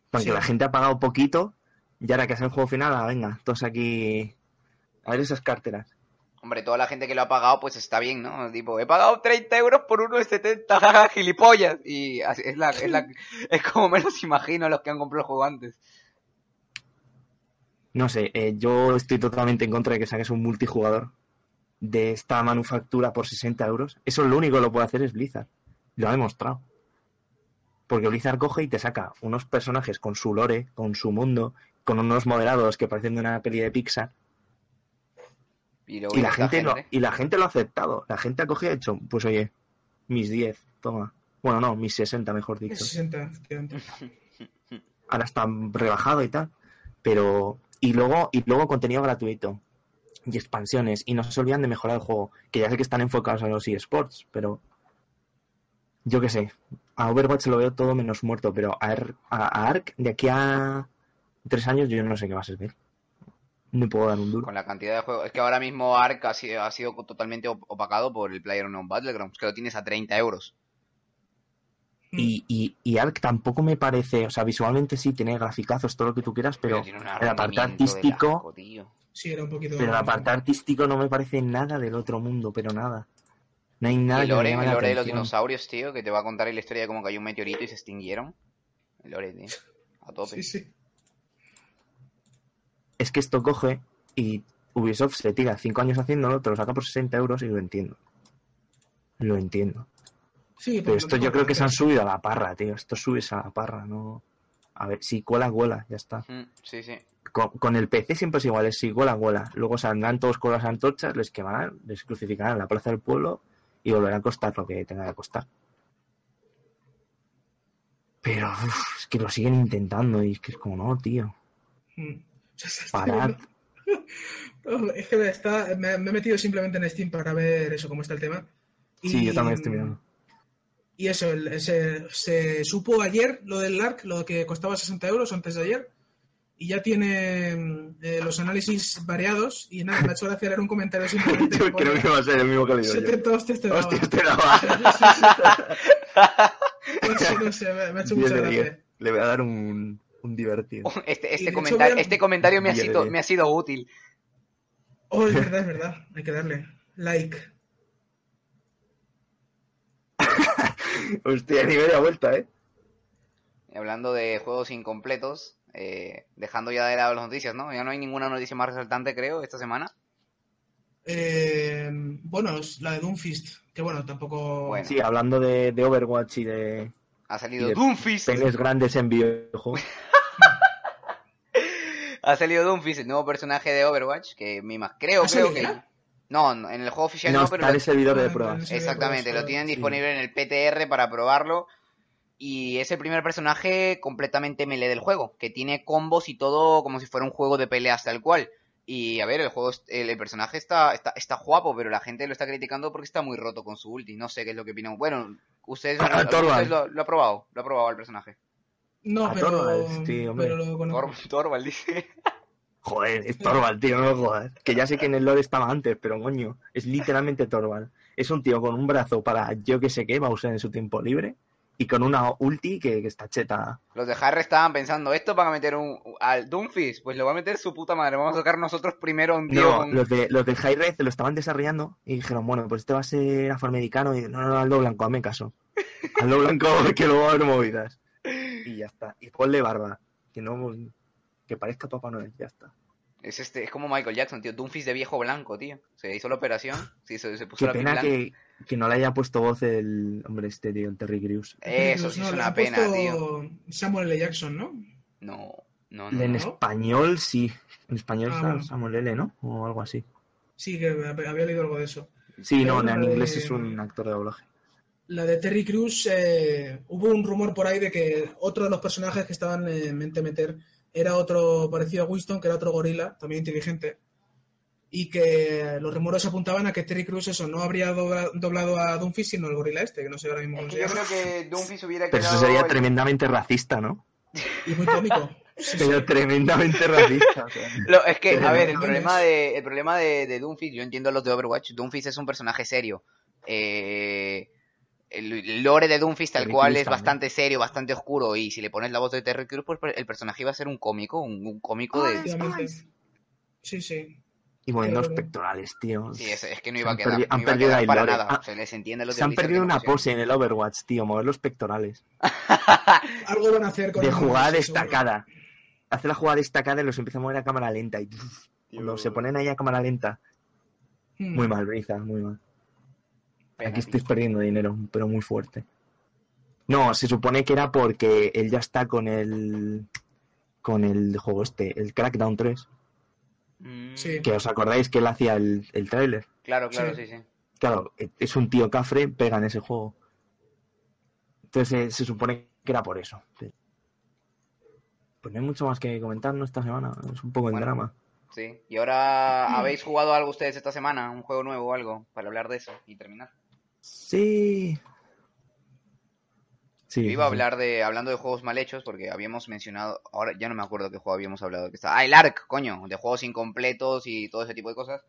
Porque Sí. la gente ha pagado poquito y ahora que el juego final, ah, venga, todos aquí a ver esas carteras. Hombre, toda la gente que lo ha pagado, pues está bien, ¿no? Tipo, he pagado 30 euros por uno de 70, jaja, gilipollas. Y así- es, la, es, la, es como me los imagino a los que han comprado el juego antes. No sé, eh, yo estoy totalmente en contra de que saques un multijugador de esta manufactura por 60 euros. Eso lo único que lo puede hacer es Blizzard. Lo ha demostrado. Porque Blizzard coge y te saca unos personajes con su lore, con su mundo, con unos modelados que parecen de una peli de Pixar. Y, y la, gente lo, y la gente lo ha aceptado. La gente ha cogido y ha hecho, pues oye, mis 10, toma. Bueno, no, mis 60, mejor dicho. 60, Ahora está rebajado y tal. Pero. Y luego, y luego contenido gratuito. Y expansiones. Y no se olvidan de mejorar el juego. Que ya sé que están enfocados a los eSports, pero. Yo qué sé. A Overwatch lo veo todo menos muerto, pero a, a, Ark, de aquí a tres años, yo no sé qué va a ser. No puedo dar un duro. Con la cantidad de juegos. Es que ahora mismo Ark ha sido, ha sido totalmente opacado por el PlayerUnknown Battlegrounds, que lo tienes a 30 euros. Y, y, y, Ark tampoco me parece, o sea, visualmente sí tiene graficazos, todo lo que tú quieras, pero, pero el apartado artístico. Asco, sí, era un poquito. Pero el apartado artístico no me parece nada del otro mundo, pero nada. No hay nada. ¿Y el lore, que me el lore la de los dinosaurios, tío, que te va a contar la historia de cómo cayó un meteorito y se extinguieron. El lore, tío. A tope. Sí, sí. Es que esto coge y Ubisoft se tira cinco años haciéndolo, te lo saca por 60 euros y lo entiendo. Lo entiendo. Sí, Pero porque esto yo creo que se han subido a la parra, tío. Esto subes a la parra, no. A ver, si cuela, cuela, ya está. Mm, Sí, sí. Con, con el PC siempre es igual, es si cuela, cuela. Luego saldrán todos con las antorchas, les quemarán, les crucificarán en la plaza del pueblo y volverán a costar lo que tenga que costar. Pero uf, es que lo siguen intentando y es que es como, no, tío. Mm. Parad. es que me, está, me, me he metido simplemente en Steam para ver eso, cómo está el tema. Y, Sí, yo también estoy mirando. Y eso, el- se, se supo ayer lo del ARC, lo que costaba 60 euros antes de ayer. Y ya tiene mm, eh, los análisis variados. Y nada, me ha hecho gracia leer un comentario simplemente. Yo creo que va a ser el mismo que le digo yo. 70 hostias te daba. Hostia, este daba. No sé, no sé, me, me ha hecho 10 mucha gracia. 10. Le voy a dar un, un divertido. Este, este, comentario, este comentario me ha, sido, diez. me ha sido útil. Oh, es verdad, es verdad. Hay que darle like. Hostia, ni media vuelta, ¿eh? Hablando de juegos incompletos, eh, dejando ya de lado las noticias, ¿no? Ya no hay ninguna noticia más resaltante, creo, esta semana. Eh, bueno, es la de Doomfist. Que bueno, tampoco. Bueno. Sí, hablando de, de Overwatch y de Ha salido de Doomfist. grandes en videojuegos. Ha salido Doomfist, el nuevo personaje de Overwatch, que me ima- creo, ¿Ha creo que... ya? No, no, en el juego oficial No, no, pero está lo- el servidor de Ah. Sí, Exactamente, pero lo tienen sí. disponible en el PTR para probarlo. Y es el primer personaje completamente melee del juego, que tiene combos y todo como si fuera un juego de peleas tal cual. Y a ver, el juego, el, el personaje está, está, está guapo, pero la gente lo está criticando porque está muy roto con su ulti. No sé qué es lo que opinan. Bueno, ustedes, Ah, Torvald. ustedes lo, lo ha probado, lo ha probado el personaje. No, A pero. Torvalds, sí, hombre. pero lo conozco. Tor, Torvald dice. Joder, es Torvald, tío, no lo jodas. Que ya sé que en el lore estaba antes, pero coño, es literalmente Torvald. Es un tío con un brazo para yo que sé qué va a usar en su tiempo libre y con una ulti que, que está cheta. Los de Harry estaban pensando, ¿esto para meter un, al Doomfist? Pues lo va a meter su puta madre. Vamos a sacar nosotros primero un tío No, con... los de los High Red lo estaban desarrollando y dijeron, bueno, pues este va a ser afroamericano y no, no, no, hazlo blanco, hazme caso. Hazlo blanco que luego va a haber movidas. Y ya está. Y ponle barba, que no que parezca Papá Noel, ya está. Es, este, es como Michael Jackson, tío. Doomfist de viejo blanco, tío. Se hizo la operación, sí, se, se puso Qué la pena que, que no le haya puesto voz el hombre este, tío, el Terry Crews. Eso sí No, es una pena, tío. Samuel L. Jackson, ¿no? No, no, no. En no. español sí. En español Ah, bueno. Samuel L, ¿no? O algo así. Sí, que hab- había leído algo de eso. Sí, Pero no, en inglés es un actor de doblaje. La de Terry Crews, eh, hubo un rumor por ahí de que otro de los personajes que estaban en mente meter era otro parecido a Winston, que era otro gorila, también inteligente. Y que los rumores apuntaban a que Terry Crews eso no habría dobla- doblado a Doomfist, sino el gorila este, que no sé ahora mismo Es cómo que se yo llama. creo que Doomfist hubiera Pero eso sería el- tremendamente racista, ¿no? Y muy cómico. Sí, sí. Pero tremendamente racista. o sea. Lo- es que, a ver, el problema de, el problema de, de Doomfist, yo entiendo los de Overwatch, Doomfist es un personaje serio. Eh, el, lore de Doomfist tal Terry cual es también. bastante serio, bastante oscuro, y si le pones la voz de Terry Crews, pues el personaje iba a ser un cómico, un, un cómico de... Efectivamente. Sí, sí. Y moviendo los Pero- pectorales, tío. Sí, es, es que no iba a han quedar, perdi- no iba a quedar para lore. nada. Ah, Se les entiende Se han perdido una pose en el Overwatch, tío, mover los pectorales. Algo van a hacer con De el jugada seguro. destacada. Hace la jugada destacada y los empieza a mover a cámara lenta. Y cuando se ponen ahí a cámara lenta, Hmm. muy mal, Blizzard, muy mal. Aquí estáis perdiendo dinero, pero muy fuerte. No, se supone que era porque él ya está con el. con el juego este, el Crackdown 3. Mm, Sí. Que os acordáis que él hacía el, el tráiler. Claro, claro, Sí. sí, sí. Claro, es un tío cafre, pega en ese juego. Entonces eh, se supone que era por eso. Pues no hay mucho más que comentar ¿no? esta semana. Es un poco el Bueno. drama. Sí. ¿Y ahora habéis jugado algo ustedes esta semana? ¿Un juego nuevo o algo? Para hablar de eso y terminar. Sí. Sí. Yo iba a hablar de, hablando de juegos mal hechos, porque habíamos mencionado, ahora ya no me acuerdo qué juego habíamos hablado. Que está, ah, el ARC, coño, de juegos incompletos y todo ese tipo de cosas.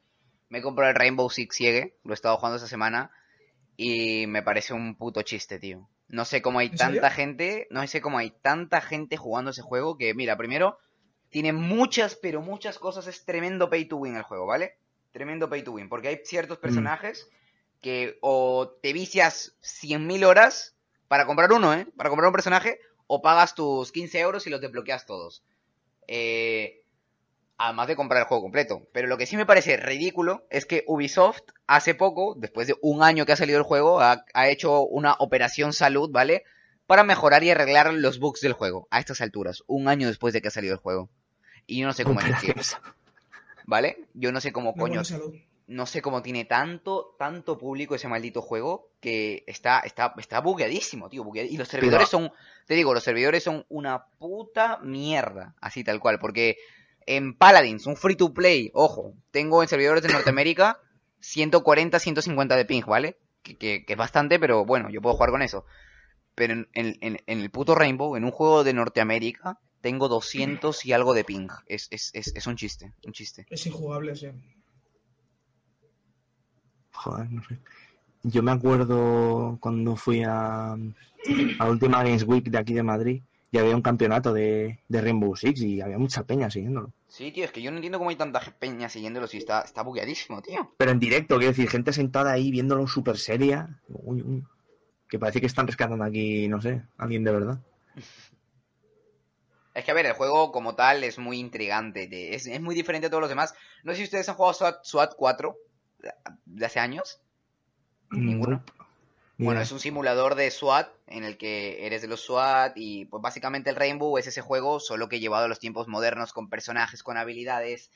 Me he comprado el Rainbow Six Siege, lo he estado jugando esta semana y me parece un puto chiste, tío. No sé cómo hay ¿En tanta serio? gente, no sé cómo hay tanta gente jugando ese juego que, mira, primero, tiene muchas, pero muchas cosas, es tremendo pay to win el juego, ¿vale? Tremendo pay to win, porque hay ciertos personajes que o te vicias 100.000 horas para comprar uno, ¿eh? Para comprar un personaje, o pagas tus 15 euros y los desbloqueas todos. Eh, además de comprar el juego completo. Pero lo que sí me parece ridículo es que Ubisoft hace poco, después de un año que ha salido el juego, ha, ha hecho una operación salud, ¿vale? Para mejorar y arreglar los bugs del juego. A estas alturas, un año después de que ha salido el juego. Y yo no sé cómo es. ¿vale? Yo no sé cómo coño salud. No sé cómo tiene tanto, tanto público ese maldito juego que está, está, está bugueadísimo, tío. buguead- Y los servidores son, te digo, los servidores son una puta mierda, así tal cual, porque en Paladins, un free to play, ojo, tengo en servidores de Norteamérica 140, 150 de ping, ¿vale? Que, que- que es bastante, pero bueno, yo puedo jugar con eso. Pero en, en- en- en el puto Rainbow, en un juego de Norteamérica, tengo 200 y algo de ping. Es, es, es, es un chiste, un chiste. Es injugable, sí. Joder, no sé. Yo me acuerdo cuando fui a, a la última Games Week de aquí de Madrid y había un campeonato de, de Rainbow Six y había mucha peña siguiéndolo. Sí, tío, es que yo no entiendo cómo hay tanta peña siguiéndolo si está, está bugueadísimo, tío. Pero en directo, quiero decir, gente sentada ahí viéndolo súper seria. Uy, uy, que parece que están rescatando aquí, no sé, alguien de verdad. Es que, a ver, el juego como tal es muy intrigante, es, es muy diferente a todos los demás. No sé si ustedes han jugado SWAT, SWAT 4 de hace años. Ninguno. Bueno, es un simulador de SWAT en el que eres de los SWAT y pues básicamente el Rainbow es ese juego solo que llevado a los tiempos modernos con personajes, con habilidades,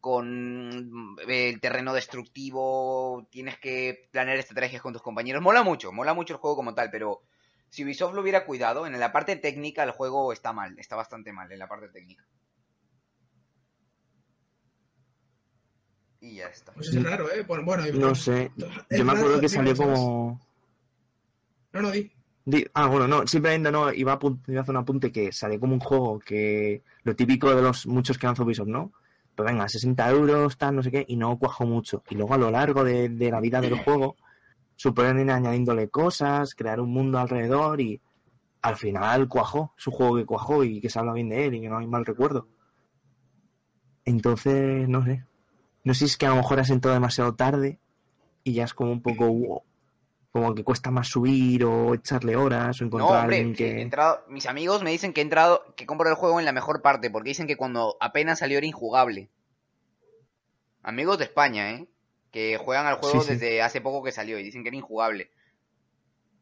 con mm, el terreno destructivo, tienes que planear estrategias con tus compañeros. Mola mucho, mola mucho el juego como tal, pero si Ubisoft lo hubiera cuidado, en la parte técnica el juego está mal, está bastante mal en la parte técnica. Y ya está. Pues es raro, ¿eh? Bueno, No sé. Yo me acuerdo que salió como. No, no, di. Di- Ah, bueno, no, simplemente no, iba a, iba a hacer un apunte que salió como un juego que lo típico de los muchos que lanzó Ubisoft, ¿no? Pues venga, 60 euros, tal, no sé qué, y no cuajó mucho. Y luego a lo largo de, de la vida del juego, superen añadiéndole cosas, crear un mundo alrededor y al final cuajó. Es un juego que cuajó y que se habla bien de él y que no hay mal recuerdo. Entonces, no sé. No sé si es que a lo mejor has entrado demasiado tarde y ya es como un poco wow, como que cuesta más subir o echarle horas o No, encontrar a hombre, alguien sí, he que entrado- mis amigos me dicen que he entrado, que compro el juego en la mejor parte, porque dicen que cuando apenas salió era injugable. Amigos de España, ¿eh? Que juegan al juego Sí, sí. desde hace poco que salió y dicen que era injugable.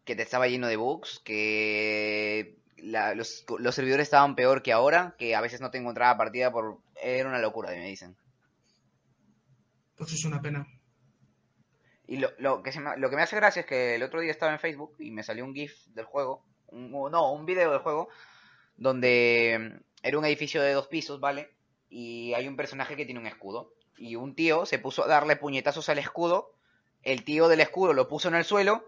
Que te estaba lleno de bugs, que la- los, los servidores estaban peor que ahora, que a veces no te encontraba partida por... Era una locura, me dicen. Pues es una pena. Y lo, lo que se me, lo que me hace gracia es que el otro día estaba en Facebook y me salió un GIF del juego, un- no, un video del juego, donde era un edificio de dos pisos, ¿vale? Y hay un personaje que tiene un escudo. Y un tío se puso a darle puñetazos al escudo, el tío del escudo lo puso en el suelo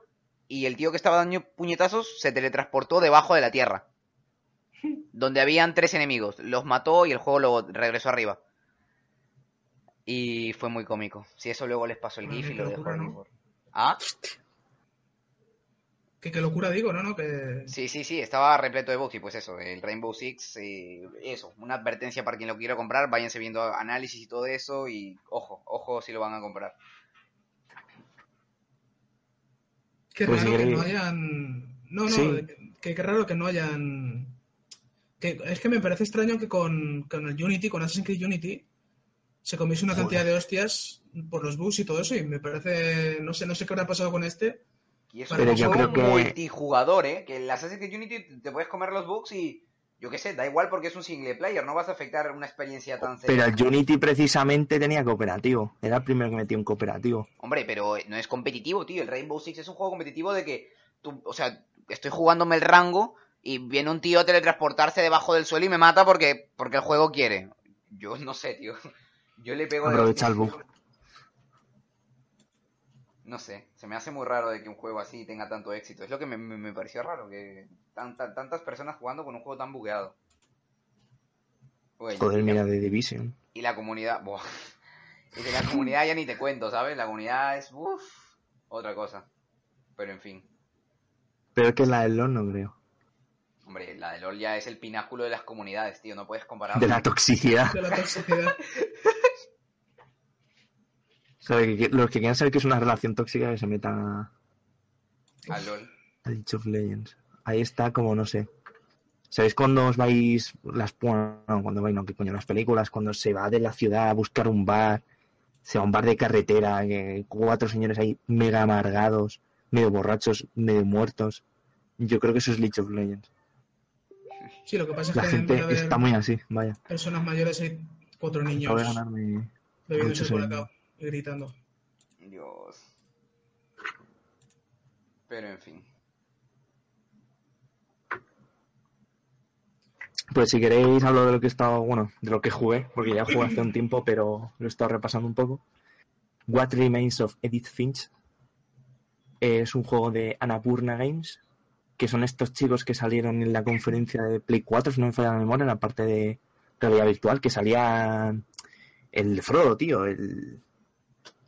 y el tío que estaba dando puñetazos se teletransportó debajo de la tierra. Donde habían tres enemigos. Los mató y el juego lo regresó arriba. Y fue muy cómico. Si eso luego les pasó el GIF y lo dejó locura, ¿no? ¿Ah? Que qué locura digo, ¿no? no que... Sí, sí, sí, estaba repleto de bugs y pues eso, el Rainbow Six, eso, una advertencia para quien lo quiera comprar, váyanse viendo análisis y todo eso y ojo, ojo si lo van a comprar. Qué Pues raro que no hayan... No, no, Sí. que, qué raro que no hayan... Que, es que me parece extraño que con, con el Unity, con Assassin's Creed Unity, se comiese una Joder. cantidad de hostias por los bugs y todo eso y me parece... No sé, no sé qué habrá pasado con este, Y es Pero un yo creo que- multijugador, ¿eh? Que en la Assassin's Creed Unity te puedes comer los bugs y... Yo qué sé, da igual porque es un single player, no vas a afectar una experiencia tan Pero seria. el Unity precisamente tenía cooperativo. Era el primero que metió un cooperativo. Hombre, pero no es competitivo, tío. El Rainbow Six es un juego competitivo de que tú, o sea, estoy jugándome el rango y viene un tío a teletransportarse debajo del suelo y me mata porque, porque el juego quiere. Yo no sé, tío. Yo le pego de Aprovecha el bug. No sé, se me hace muy raro de que un juego así tenga tanto éxito. Es lo que me, me- me pareció raro, que tan- tan- tantas personas jugando con un juego tan bugueado. Oye, Joder, mira, de Division. y la comunidad, buah. Y de la comunidad ya ni te cuento, ¿sabes? La comunidad es, uff, otra cosa. Pero en fin. Pero que la del LoL no creo. Hombre, la de LOL ya es el pináculo de las comunidades, tío. No puedes comparar. De la toxicidad. De la toxicidad. O sea, que- que- los que quieran saber que es una relación tóxica que se metan a, a LOL. a League of Legends. Ahí está como, no sé. ¿Sabéis cuando os vais, las, bueno, no, cuando vais, no, qué coño, las películas, cuando se va de la ciudad a buscar un bar, se va a un bar de carretera, que cuatro señores ahí mega amargados, medio borrachos, medio muertos. Yo creo que eso es League of Legends. Sí, lo que pasa es La que en gente está muy así, vaya. personas mayores hay cuatro niños Acabo de ganarme bebiéndose muchos por años. acá y gritando. Dios. Pero en fin. Pues si queréis hablo de lo que he estado, bueno, de lo que jugué, porque ya jugué hace un tiempo, pero lo he estado repasando un poco. What Remains of Edith Finch es un juego de Annapurna Games, que son estos chicos que salieron en la conferencia de Play 4, si no me falla la memoria, en la parte de realidad virtual, que salía el Frodo, tío, el...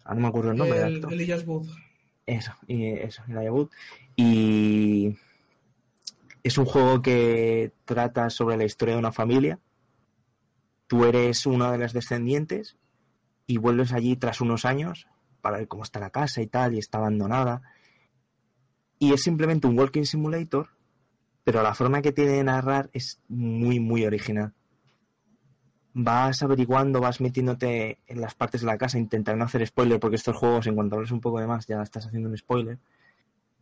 Ah, no me acuerdo el nombre El, el Wood. Eso, y eso, el Wood. Y es un juego que trata sobre la historia de una familia. Tú eres una de las descendientes y vuelves allí tras unos años para ver cómo está la casa y tal, y está abandonada. Y es simplemente un walking simulator, pero la forma que tiene de narrar es muy, muy original. Vas averiguando, vas metiéndote en las partes de la casa, intentar no hacer spoiler, porque estos juegos, en cuanto hables un poco de más, ya estás haciendo un spoiler.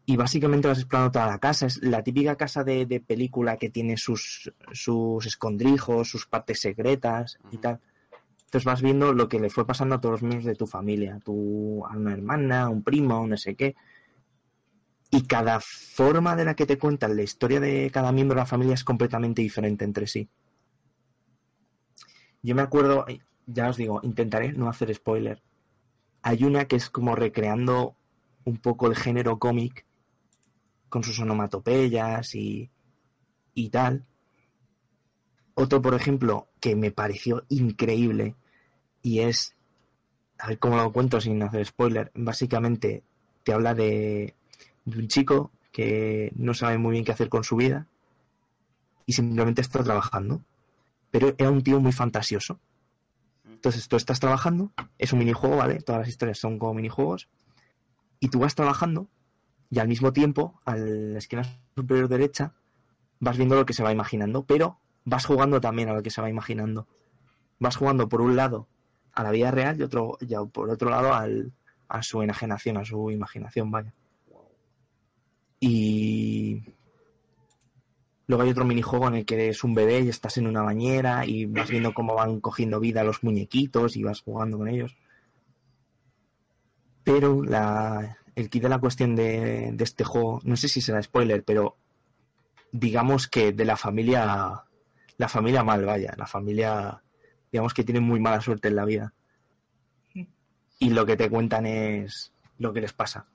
Y básicamente vas explorando toda la casa. Es la típica casa de, de película que tiene sus, sus escondrijos, sus partes secretas y tal. Entonces vas viendo lo que le fue pasando a todos los miembros de tu familia, tu, a una hermana, a un primo, a no sé qué. Y cada forma de la que te cuentan la historia de cada miembro de la familia es completamente diferente entre sí. Yo me acuerdo, ya os digo, intentaré no hacer spoiler. Hay una que es como recreando un poco el género cómic con sus onomatopeyas y, y tal. Otro, por ejemplo, que me pareció increíble y es, a ver cómo lo cuento sin hacer spoiler, básicamente te habla de, de un chico que no sabe muy bien qué hacer con su vida y simplemente está trabajando. Pero era un tío muy fantasioso. Entonces tú estás trabajando, es un minijuego, ¿vale? Todas las historias son como minijuegos. Y tú vas trabajando y al mismo tiempo, a la esquina superior derecha, vas viendo lo que se va imaginando, pero vas jugando también a lo que se va imaginando. Vas jugando por un lado a la vida real y otro, y por otro lado al, a su enajenación, a su imaginación, vaya. Y luego hay otro minijuego en el que eres un bebé y estás en una bañera y vas viendo cómo van cogiendo vida los muñequitos y vas jugando con ellos. Pero la, el kit de la cuestión de, de este juego, no sé si será spoiler, pero digamos que de la familia, la familia mal, vaya, la familia, digamos que tiene muy mala suerte en la vida. Y lo que te cuentan es lo que les pasa.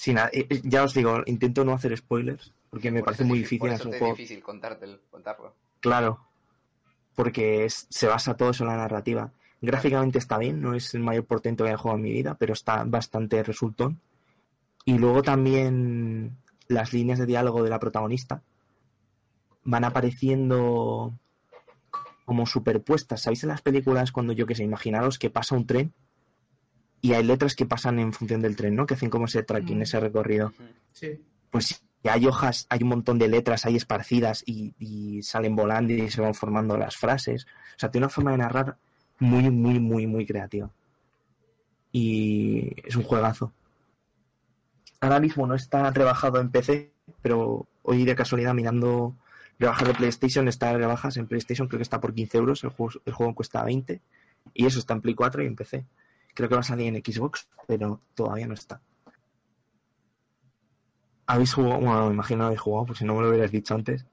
Sin, eh, eh, ya os digo, intento no hacer spoilers, porque me Por parece muy es por difícil eso hacer un es juego. difícil contártelo, contarlo. Claro, porque es- se basa todo eso en la narrativa. Gráficamente está bien, no es el mayor portento que haya jugado en mi vida, pero está bastante resultón. Y luego también las líneas de diálogo de la protagonista van apareciendo como superpuestas. ¿Sabéis en las películas cuando yo que sé, imaginaros que pasa un tren y hay letras que pasan en función del tren, ¿no? Que hacen como ese tracking, Mm. ese recorrido. Sí. pues hay hojas, hay un montón de letras ahí esparcidas y, y salen volando y se van formando las frases. O sea, tiene una forma de narrar muy, muy, muy, muy creativa. Y es un juegazo. ahora mismo no está rebajado en PC, pero hoy de casualidad mirando rebajas de PlayStation, está rebajas en PlayStation, creo que está por 15 euros, el juego, el juego cuesta 20, y eso está en Play 4 y en PC. Creo que va a salir en Xbox, pero todavía no está. ¿Habéis jugado? Bueno, me imagino habéis jugado, por si no me lo hubieras dicho antes.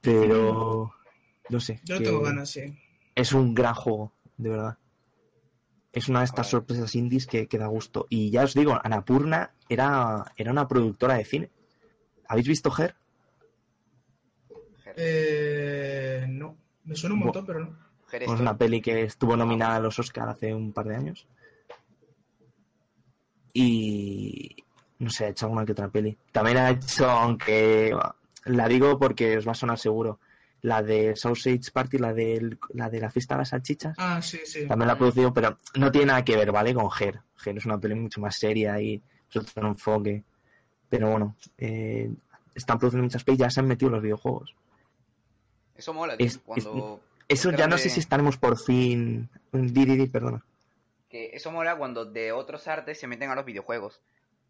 Pero no sé. Yo tengo ganas, sí. Es un gran juego, de verdad. Es una de estas sorpresas indies que, que da gusto. Y ya os digo, Anapurna era, era una productora de cine. ¿Habéis visto Her? Eh, no. Me suena un Bu- montón, pero no. Es una peli que estuvo nominada a los Oscar hace un par de años. Y no sé, ha hecho alguna que otra peli. También ha hecho, aunque la digo porque os va a sonar seguro, la de Sausage Party, la de la de la fiesta de las salchichas. Ah, sí, sí. También la ha producido, pero no tiene nada que ver, ¿vale? Con Her. Her es una peli mucho más seria y es otro enfoque. Pero bueno, eh, están produciendo muchas pelis, ya se han metido los videojuegos. Eso mola, tío. Es- cuando... Eso ya no sé si estaremos por fin. Di, di, di, perdona. Que eso mola cuando de otros artes se meten a los videojuegos.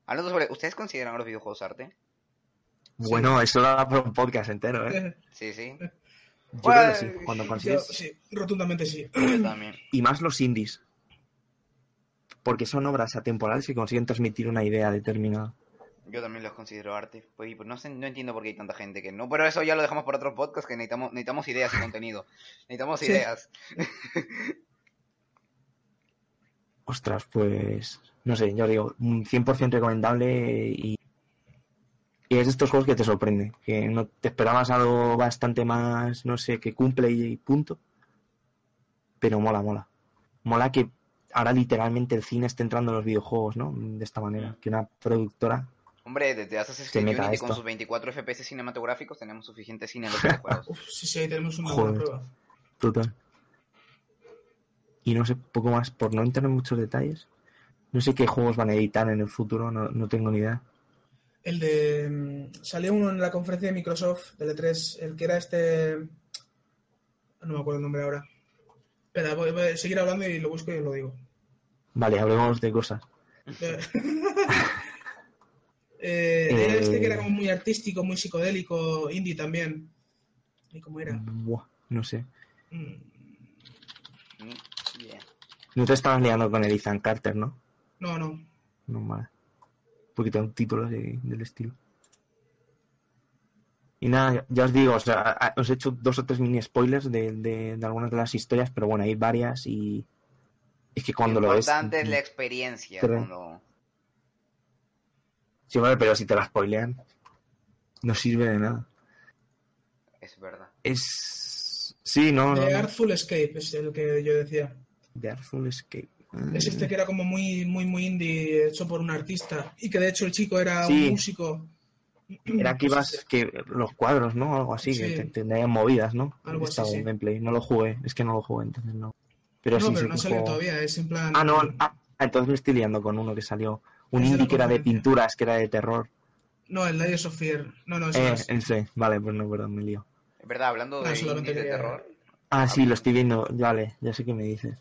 Hablando sobre... ¿Ustedes consideran a los videojuegos arte? Bueno, eso da para un podcast entero, ¿eh? Sí, sí. Yo Bueno, creo que sí, cuando yo- consigues. sí, rotundamente sí. Yo también. Y más los indies. Porque son obras atemporales que consiguen transmitir una idea determinada. Yo también los considero arte. Pues, pues no, sé, no entiendo por qué hay tanta gente que no. Pero eso ya lo dejamos para otro podcast que necesitamos, necesitamos ideas y contenido. Necesitamos Sí. ideas. Ostras, pues. No sé, yo digo, un 100% recomendable y. Y es de estos juegos que te sorprende. Que no te esperabas algo bastante más, no sé, que cumple y punto. Pero mola, mola. Mola que ahora literalmente el cine esté entrando en los videojuegos, ¿no? De esta manera. Que una productora. Hombre, desde Assassin's Creed Unity con sus 24 FPS cinematográficos tenemos suficiente cine en los videojuegos. Uf, sí, sí, ahí tenemos una Joder. buena prueba. Total. Y no sé, poco más, por no entrar en muchos detalles. No sé qué juegos van a editar en el futuro, no, no tengo ni idea. El de. mm, Salió uno en la conferencia de Microsoft, del E3, el que era este. No me acuerdo el nombre ahora. Espera, voy, a seguir hablando y lo busco y os lo digo. Vale, hablemos de cosas. Eh, eh, era este que era como muy artístico, muy psicodélico, indie también. ¿Y cómo era? Buah, no sé. Mm. No te estabas liando con el Ethan Carter, ¿no? No, no. No vale. Porque te un título de- del estilo. Y nada, ya os digo, o sea, os he hecho dos o tres mini spoilers de, de- de algunas de las historias, pero bueno, hay varias y es que cuando lo ves... importante es la experiencia. Pero- Cuando... Sí, vale, pero si te la spoilean, no sirve de nada. Es verdad. Es... Sí, no, no. Artful Escape es el que yo decía. The Artful Escape. Es este que era como muy, muy, muy indie, hecho por un artista. Y que de hecho el chico era Sí. un músico. Era que Pues ibas, ese. que los cuadros, ¿no? Algo así, que Sí. te- tendrían movidas, ¿no? Algo así, Estaba sí. en gameplay. No lo jugué, es que no lo jugué, entonces no. Pero no, sí, pero no que salió juego- todavía, es en plan. Ah, no, ah, entonces me estoy liando con uno que salió. Un indie que era de pinturas, que era de terror. No, el Layers of Fear. No, no, eso Eh, es. ese, vale, pues no, perdón, me lío. Es verdad, hablando No, de indies de terror. Ah, sí, lo estoy viendo, vale, ya sé qué me dices.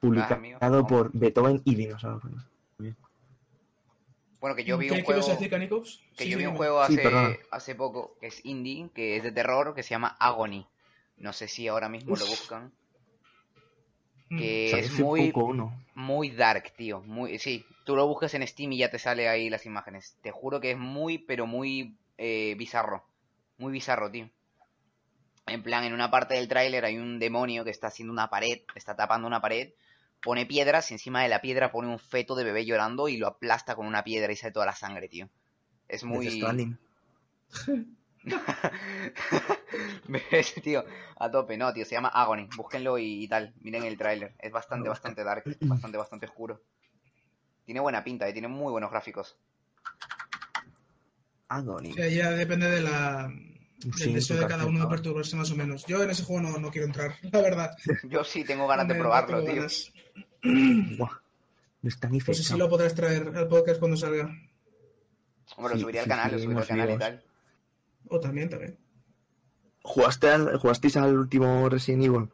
Publicado Ah, por Beethoven y Dinosaurios. Bueno, que yo vi ¿Qué, un juego... decir? Que Sí, yo vi un juego hace, hace poco, que es indie, que es de terror, que se llama Agony. No sé si ahora mismo lo buscan. Mm. Que es muy, poco uno. muy dark, tío. Muy, sí, tú lo buscas en Steam y ya te sale ahí las imágenes. Te juro que es muy, pero muy eh, bizarro. Muy bizarro, tío. En plan, en una parte del tráiler hay un demonio que está haciendo una pared, está tapando una pared, pone piedras y encima de la piedra pone un feto de bebé llorando y lo aplasta con una piedra y sale toda la sangre, tío. Es muy... ¿Ves, tío? A tope, no, tío, se llama Agony. Búsquenlo y, y tal. Miren el tráiler. Es bastante, bastante dark. Bastante, bastante oscuro. Tiene buena pinta, eh, tiene muy buenos gráficos. Agony. O sea, ya depende de la, Sí, deseo de cada uno de perturbarse más o menos. Yo en ese juego no, no quiero entrar, la verdad. Yo sí tengo ganas de probarlo, tío. ganas. Buah, no está ni Pues fechado. lo podrás traer al podcast cuando salga. Hombre, lo Sí, subiría al sí, canal, sí, lo subiría al canal y tal. O también, también. ¿Jugaste al, ¿Jugasteis al último Resident Evil?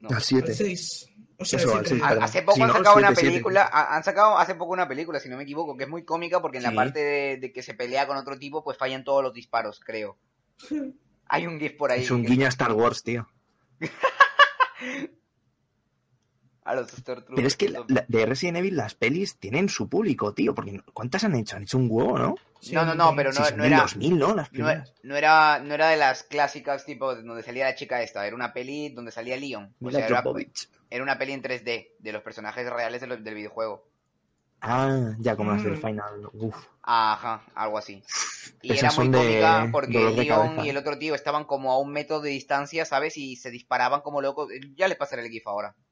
No. Al Al 7. 6. O sea, Eso. Hace poco Si han no, sacado una película, ha- han sacado hace poco una película, si no me equivoco, que es muy cómica porque en la parte de, de que se pelea con otro tipo, pues fallan todos los disparos, creo. Hay un GIF por ahí. Es un guiño a Star Wars, tío. A los Stormtroopers. Pero es que la- la- de Resident Evil las pelis tienen su público, tío. Porque ¿cuántas han hecho? Han hecho un huevo, ¿no? sí, No, no, no, pero Si no, son no era... 2000, ¿no? Las No, era, no era de las clásicas tipo donde salía la chica esta, era una peli donde salía Leon. O sea, era. Era una peli en 3D de los personajes reales de lo- del videojuego. Ah, ya como las del Mm. Final. Uf. Ajá, algo así. Y Esas era muy de cómica porque Leon y el otro tío estaban como a un metro de distancia, ¿sabes? Y se disparaban como locos. Ya les pasaré el GIF ahora.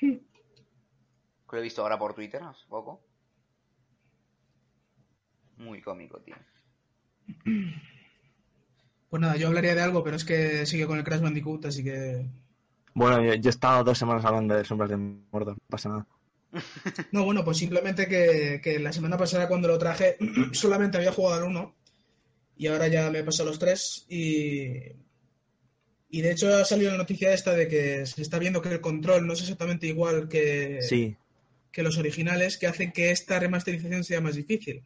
Que lo he visto ahora por Twitter hace poco. Muy cómico, tío. Pues nada, yo hablaría de algo, pero es que sigue con el Crash Bandicoot, así que... Bueno, yo, yo he estado dos semanas hablando de Sombras de Mordor. No pasa nada. No, bueno, pues simplemente que, que la semana pasada cuando lo traje solamente había jugado al 1 y ahora ya me he pasado los tres y... Y de hecho ha salido la noticia esta de que se está viendo que el control no es exactamente igual que, Sí. que los originales, que hacen que esta remasterización sea más difícil.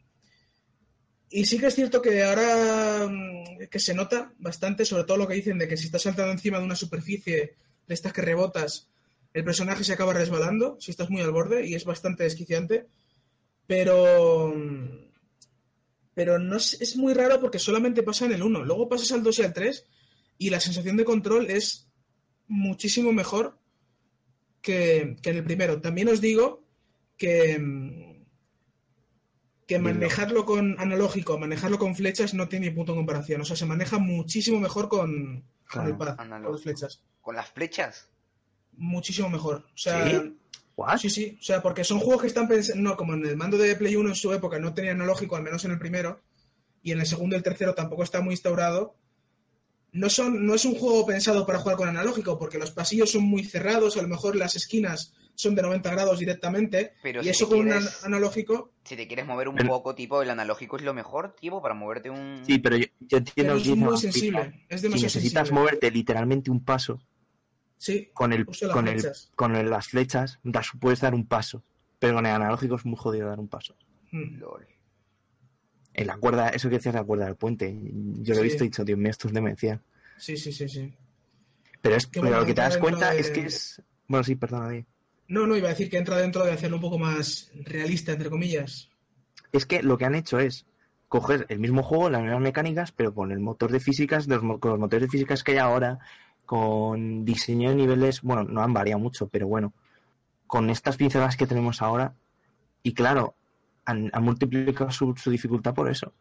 Y sí que es cierto que ahora mm, que se nota bastante, sobre todo lo que dicen de que si estás saltando encima de una superficie de estas que rebotas, el personaje se acaba resbalando, si estás muy al borde, y es bastante desquiciante. Pero. Pero no es, es muy raro porque solamente pasa en el 1. Luego pasas al 2 y al 3, y la sensación de control es muchísimo mejor que, que en el primero. También os digo que, que manejarlo con analógico, manejarlo con flechas no tiene ni punto en comparación. O sea, se maneja muchísimo mejor con, con el pad, con las flechas. Con las flechas. Muchísimo mejor. O sea, ¿Sí? ¿What? sí, sí. O sea, porque son juegos que están pensando, no, como en el mando de Play 1 en su época no tenía analógico, al menos en el primero, y en el segundo y el tercero tampoco está muy instaurado. No, son, no es un juego pensado para jugar con analógico, porque los pasillos son muy cerrados, a lo mejor las esquinas son de 90 grados directamente, Pero y si eso te con un quieres- analógico Si te quieres mover un Pero- poco, tipo, el analógico es lo mejor, tipo, para moverte un... Sí, pero yo, yo entiendo pero es muy sensible. Es Si demasiado necesitas sensible. moverte literalmente un paso Sí, con el con el flechas. con el- las flechas, das- puedes dar un paso. Pero con el analógico es muy jodido dar un paso. Mm. Lol. En la cuerda, eso que decías de la cuerda del puente, yo lo he visto y he dicho, Dios mío, esto es demencial. Sí, sí, sí, sí. Pero, es, pero bueno, lo que te das cuenta es que es. Bueno, sí, perdona. No, no, iba a decir que entra dentro de hacerlo un poco más realista, entre comillas. Es que lo que han hecho es coger el mismo juego, las mismas mecánicas, pero con el motor de físicas, de los, mo- con los motores de físicas que hay ahora, con diseño de niveles, bueno, no han variado mucho, pero bueno, con estas pinceladas que tenemos ahora, y claro, han, han multiplicado su, su dificultad por eso.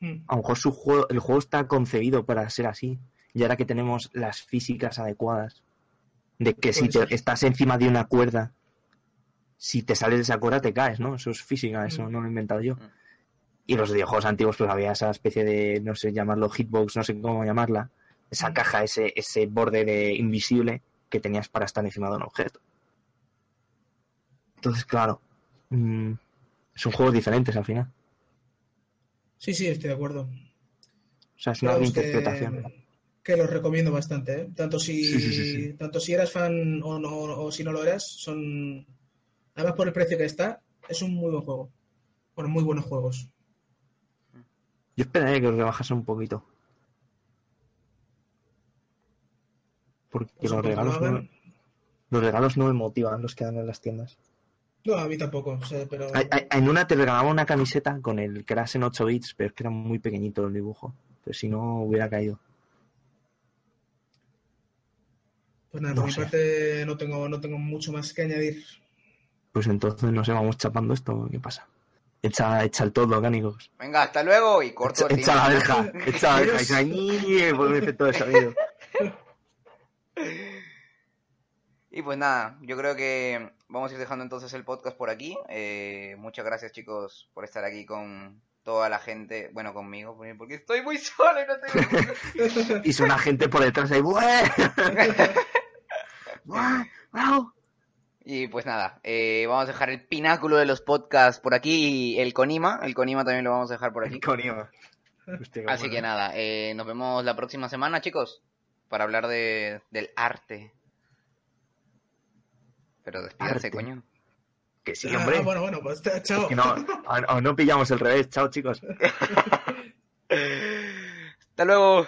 Mm. A lo mejor su juego, el juego está concebido para ser así, y ahora que tenemos las físicas adecuadas, de que si Puede te, estás encima de una cuerda, si te sales de esa cuerda te caes, ¿no? Eso es física, eso Mm. no lo he inventado yo. Mm. Y los videojuegos antiguos, pues había esa especie de, no sé, llamarlo hitbox, no sé cómo llamarla, esa caja, ese, ese borde de invisible que tenías para estar encima de un objeto. Entonces, claro, mm, son juegos diferentes al final. Sí, sí, estoy de acuerdo. O sea, es una Vamos, reinterpretación. Que, que los recomiendo bastante, ¿eh? Tanto si, Sí, sí, sí, sí. tanto si eras fan o, no, o si no lo eras, son... Además, por el precio que está, es un muy buen juego. Bueno, muy buenos juegos. Yo esperaría que los rebajase un poquito. Porque Pues los regalos, no, los regalos no me motivan los que dan en las tiendas. No, a mí tampoco, o sea, pero... Hay- hay- En una te regalaba una camiseta con el que eras en 8 bits, pero es que era muy pequeñito el dibujo. Pero si no, hubiera caído. Pues nada, no por mi sé. parte no tengo, no tengo mucho más que añadir. Pues entonces, no sé, vamos chapando esto. ¿Qué pasa? Echa, echa el todo, orgánicos. Venga, hasta luego y corto Echa, el echa la verja, echa la verja. Y se ahí, por un efecto de sonido. Y pues nada, yo creo que vamos a ir dejando entonces el podcast por aquí. Eh, muchas gracias chicos por estar aquí con toda la gente, bueno, conmigo, porque estoy muy solo y no tengo... Y suena gente por detrás ahí. ¡Bravo! Y pues nada, eh, vamos a dejar el pináculo de los podcasts por aquí y el Conima, el Conima también lo vamos a dejar por aquí. Con Iva. Hostia, qué Así bueno. que nada, eh, nos vemos la próxima semana chicos, para hablar de, del arte. Pero despídase, coño. Que sí, Ah, hombre. bueno, bueno, pues chao. Que no, a- no pillamos el revés. Chao, chicos. Hasta luego.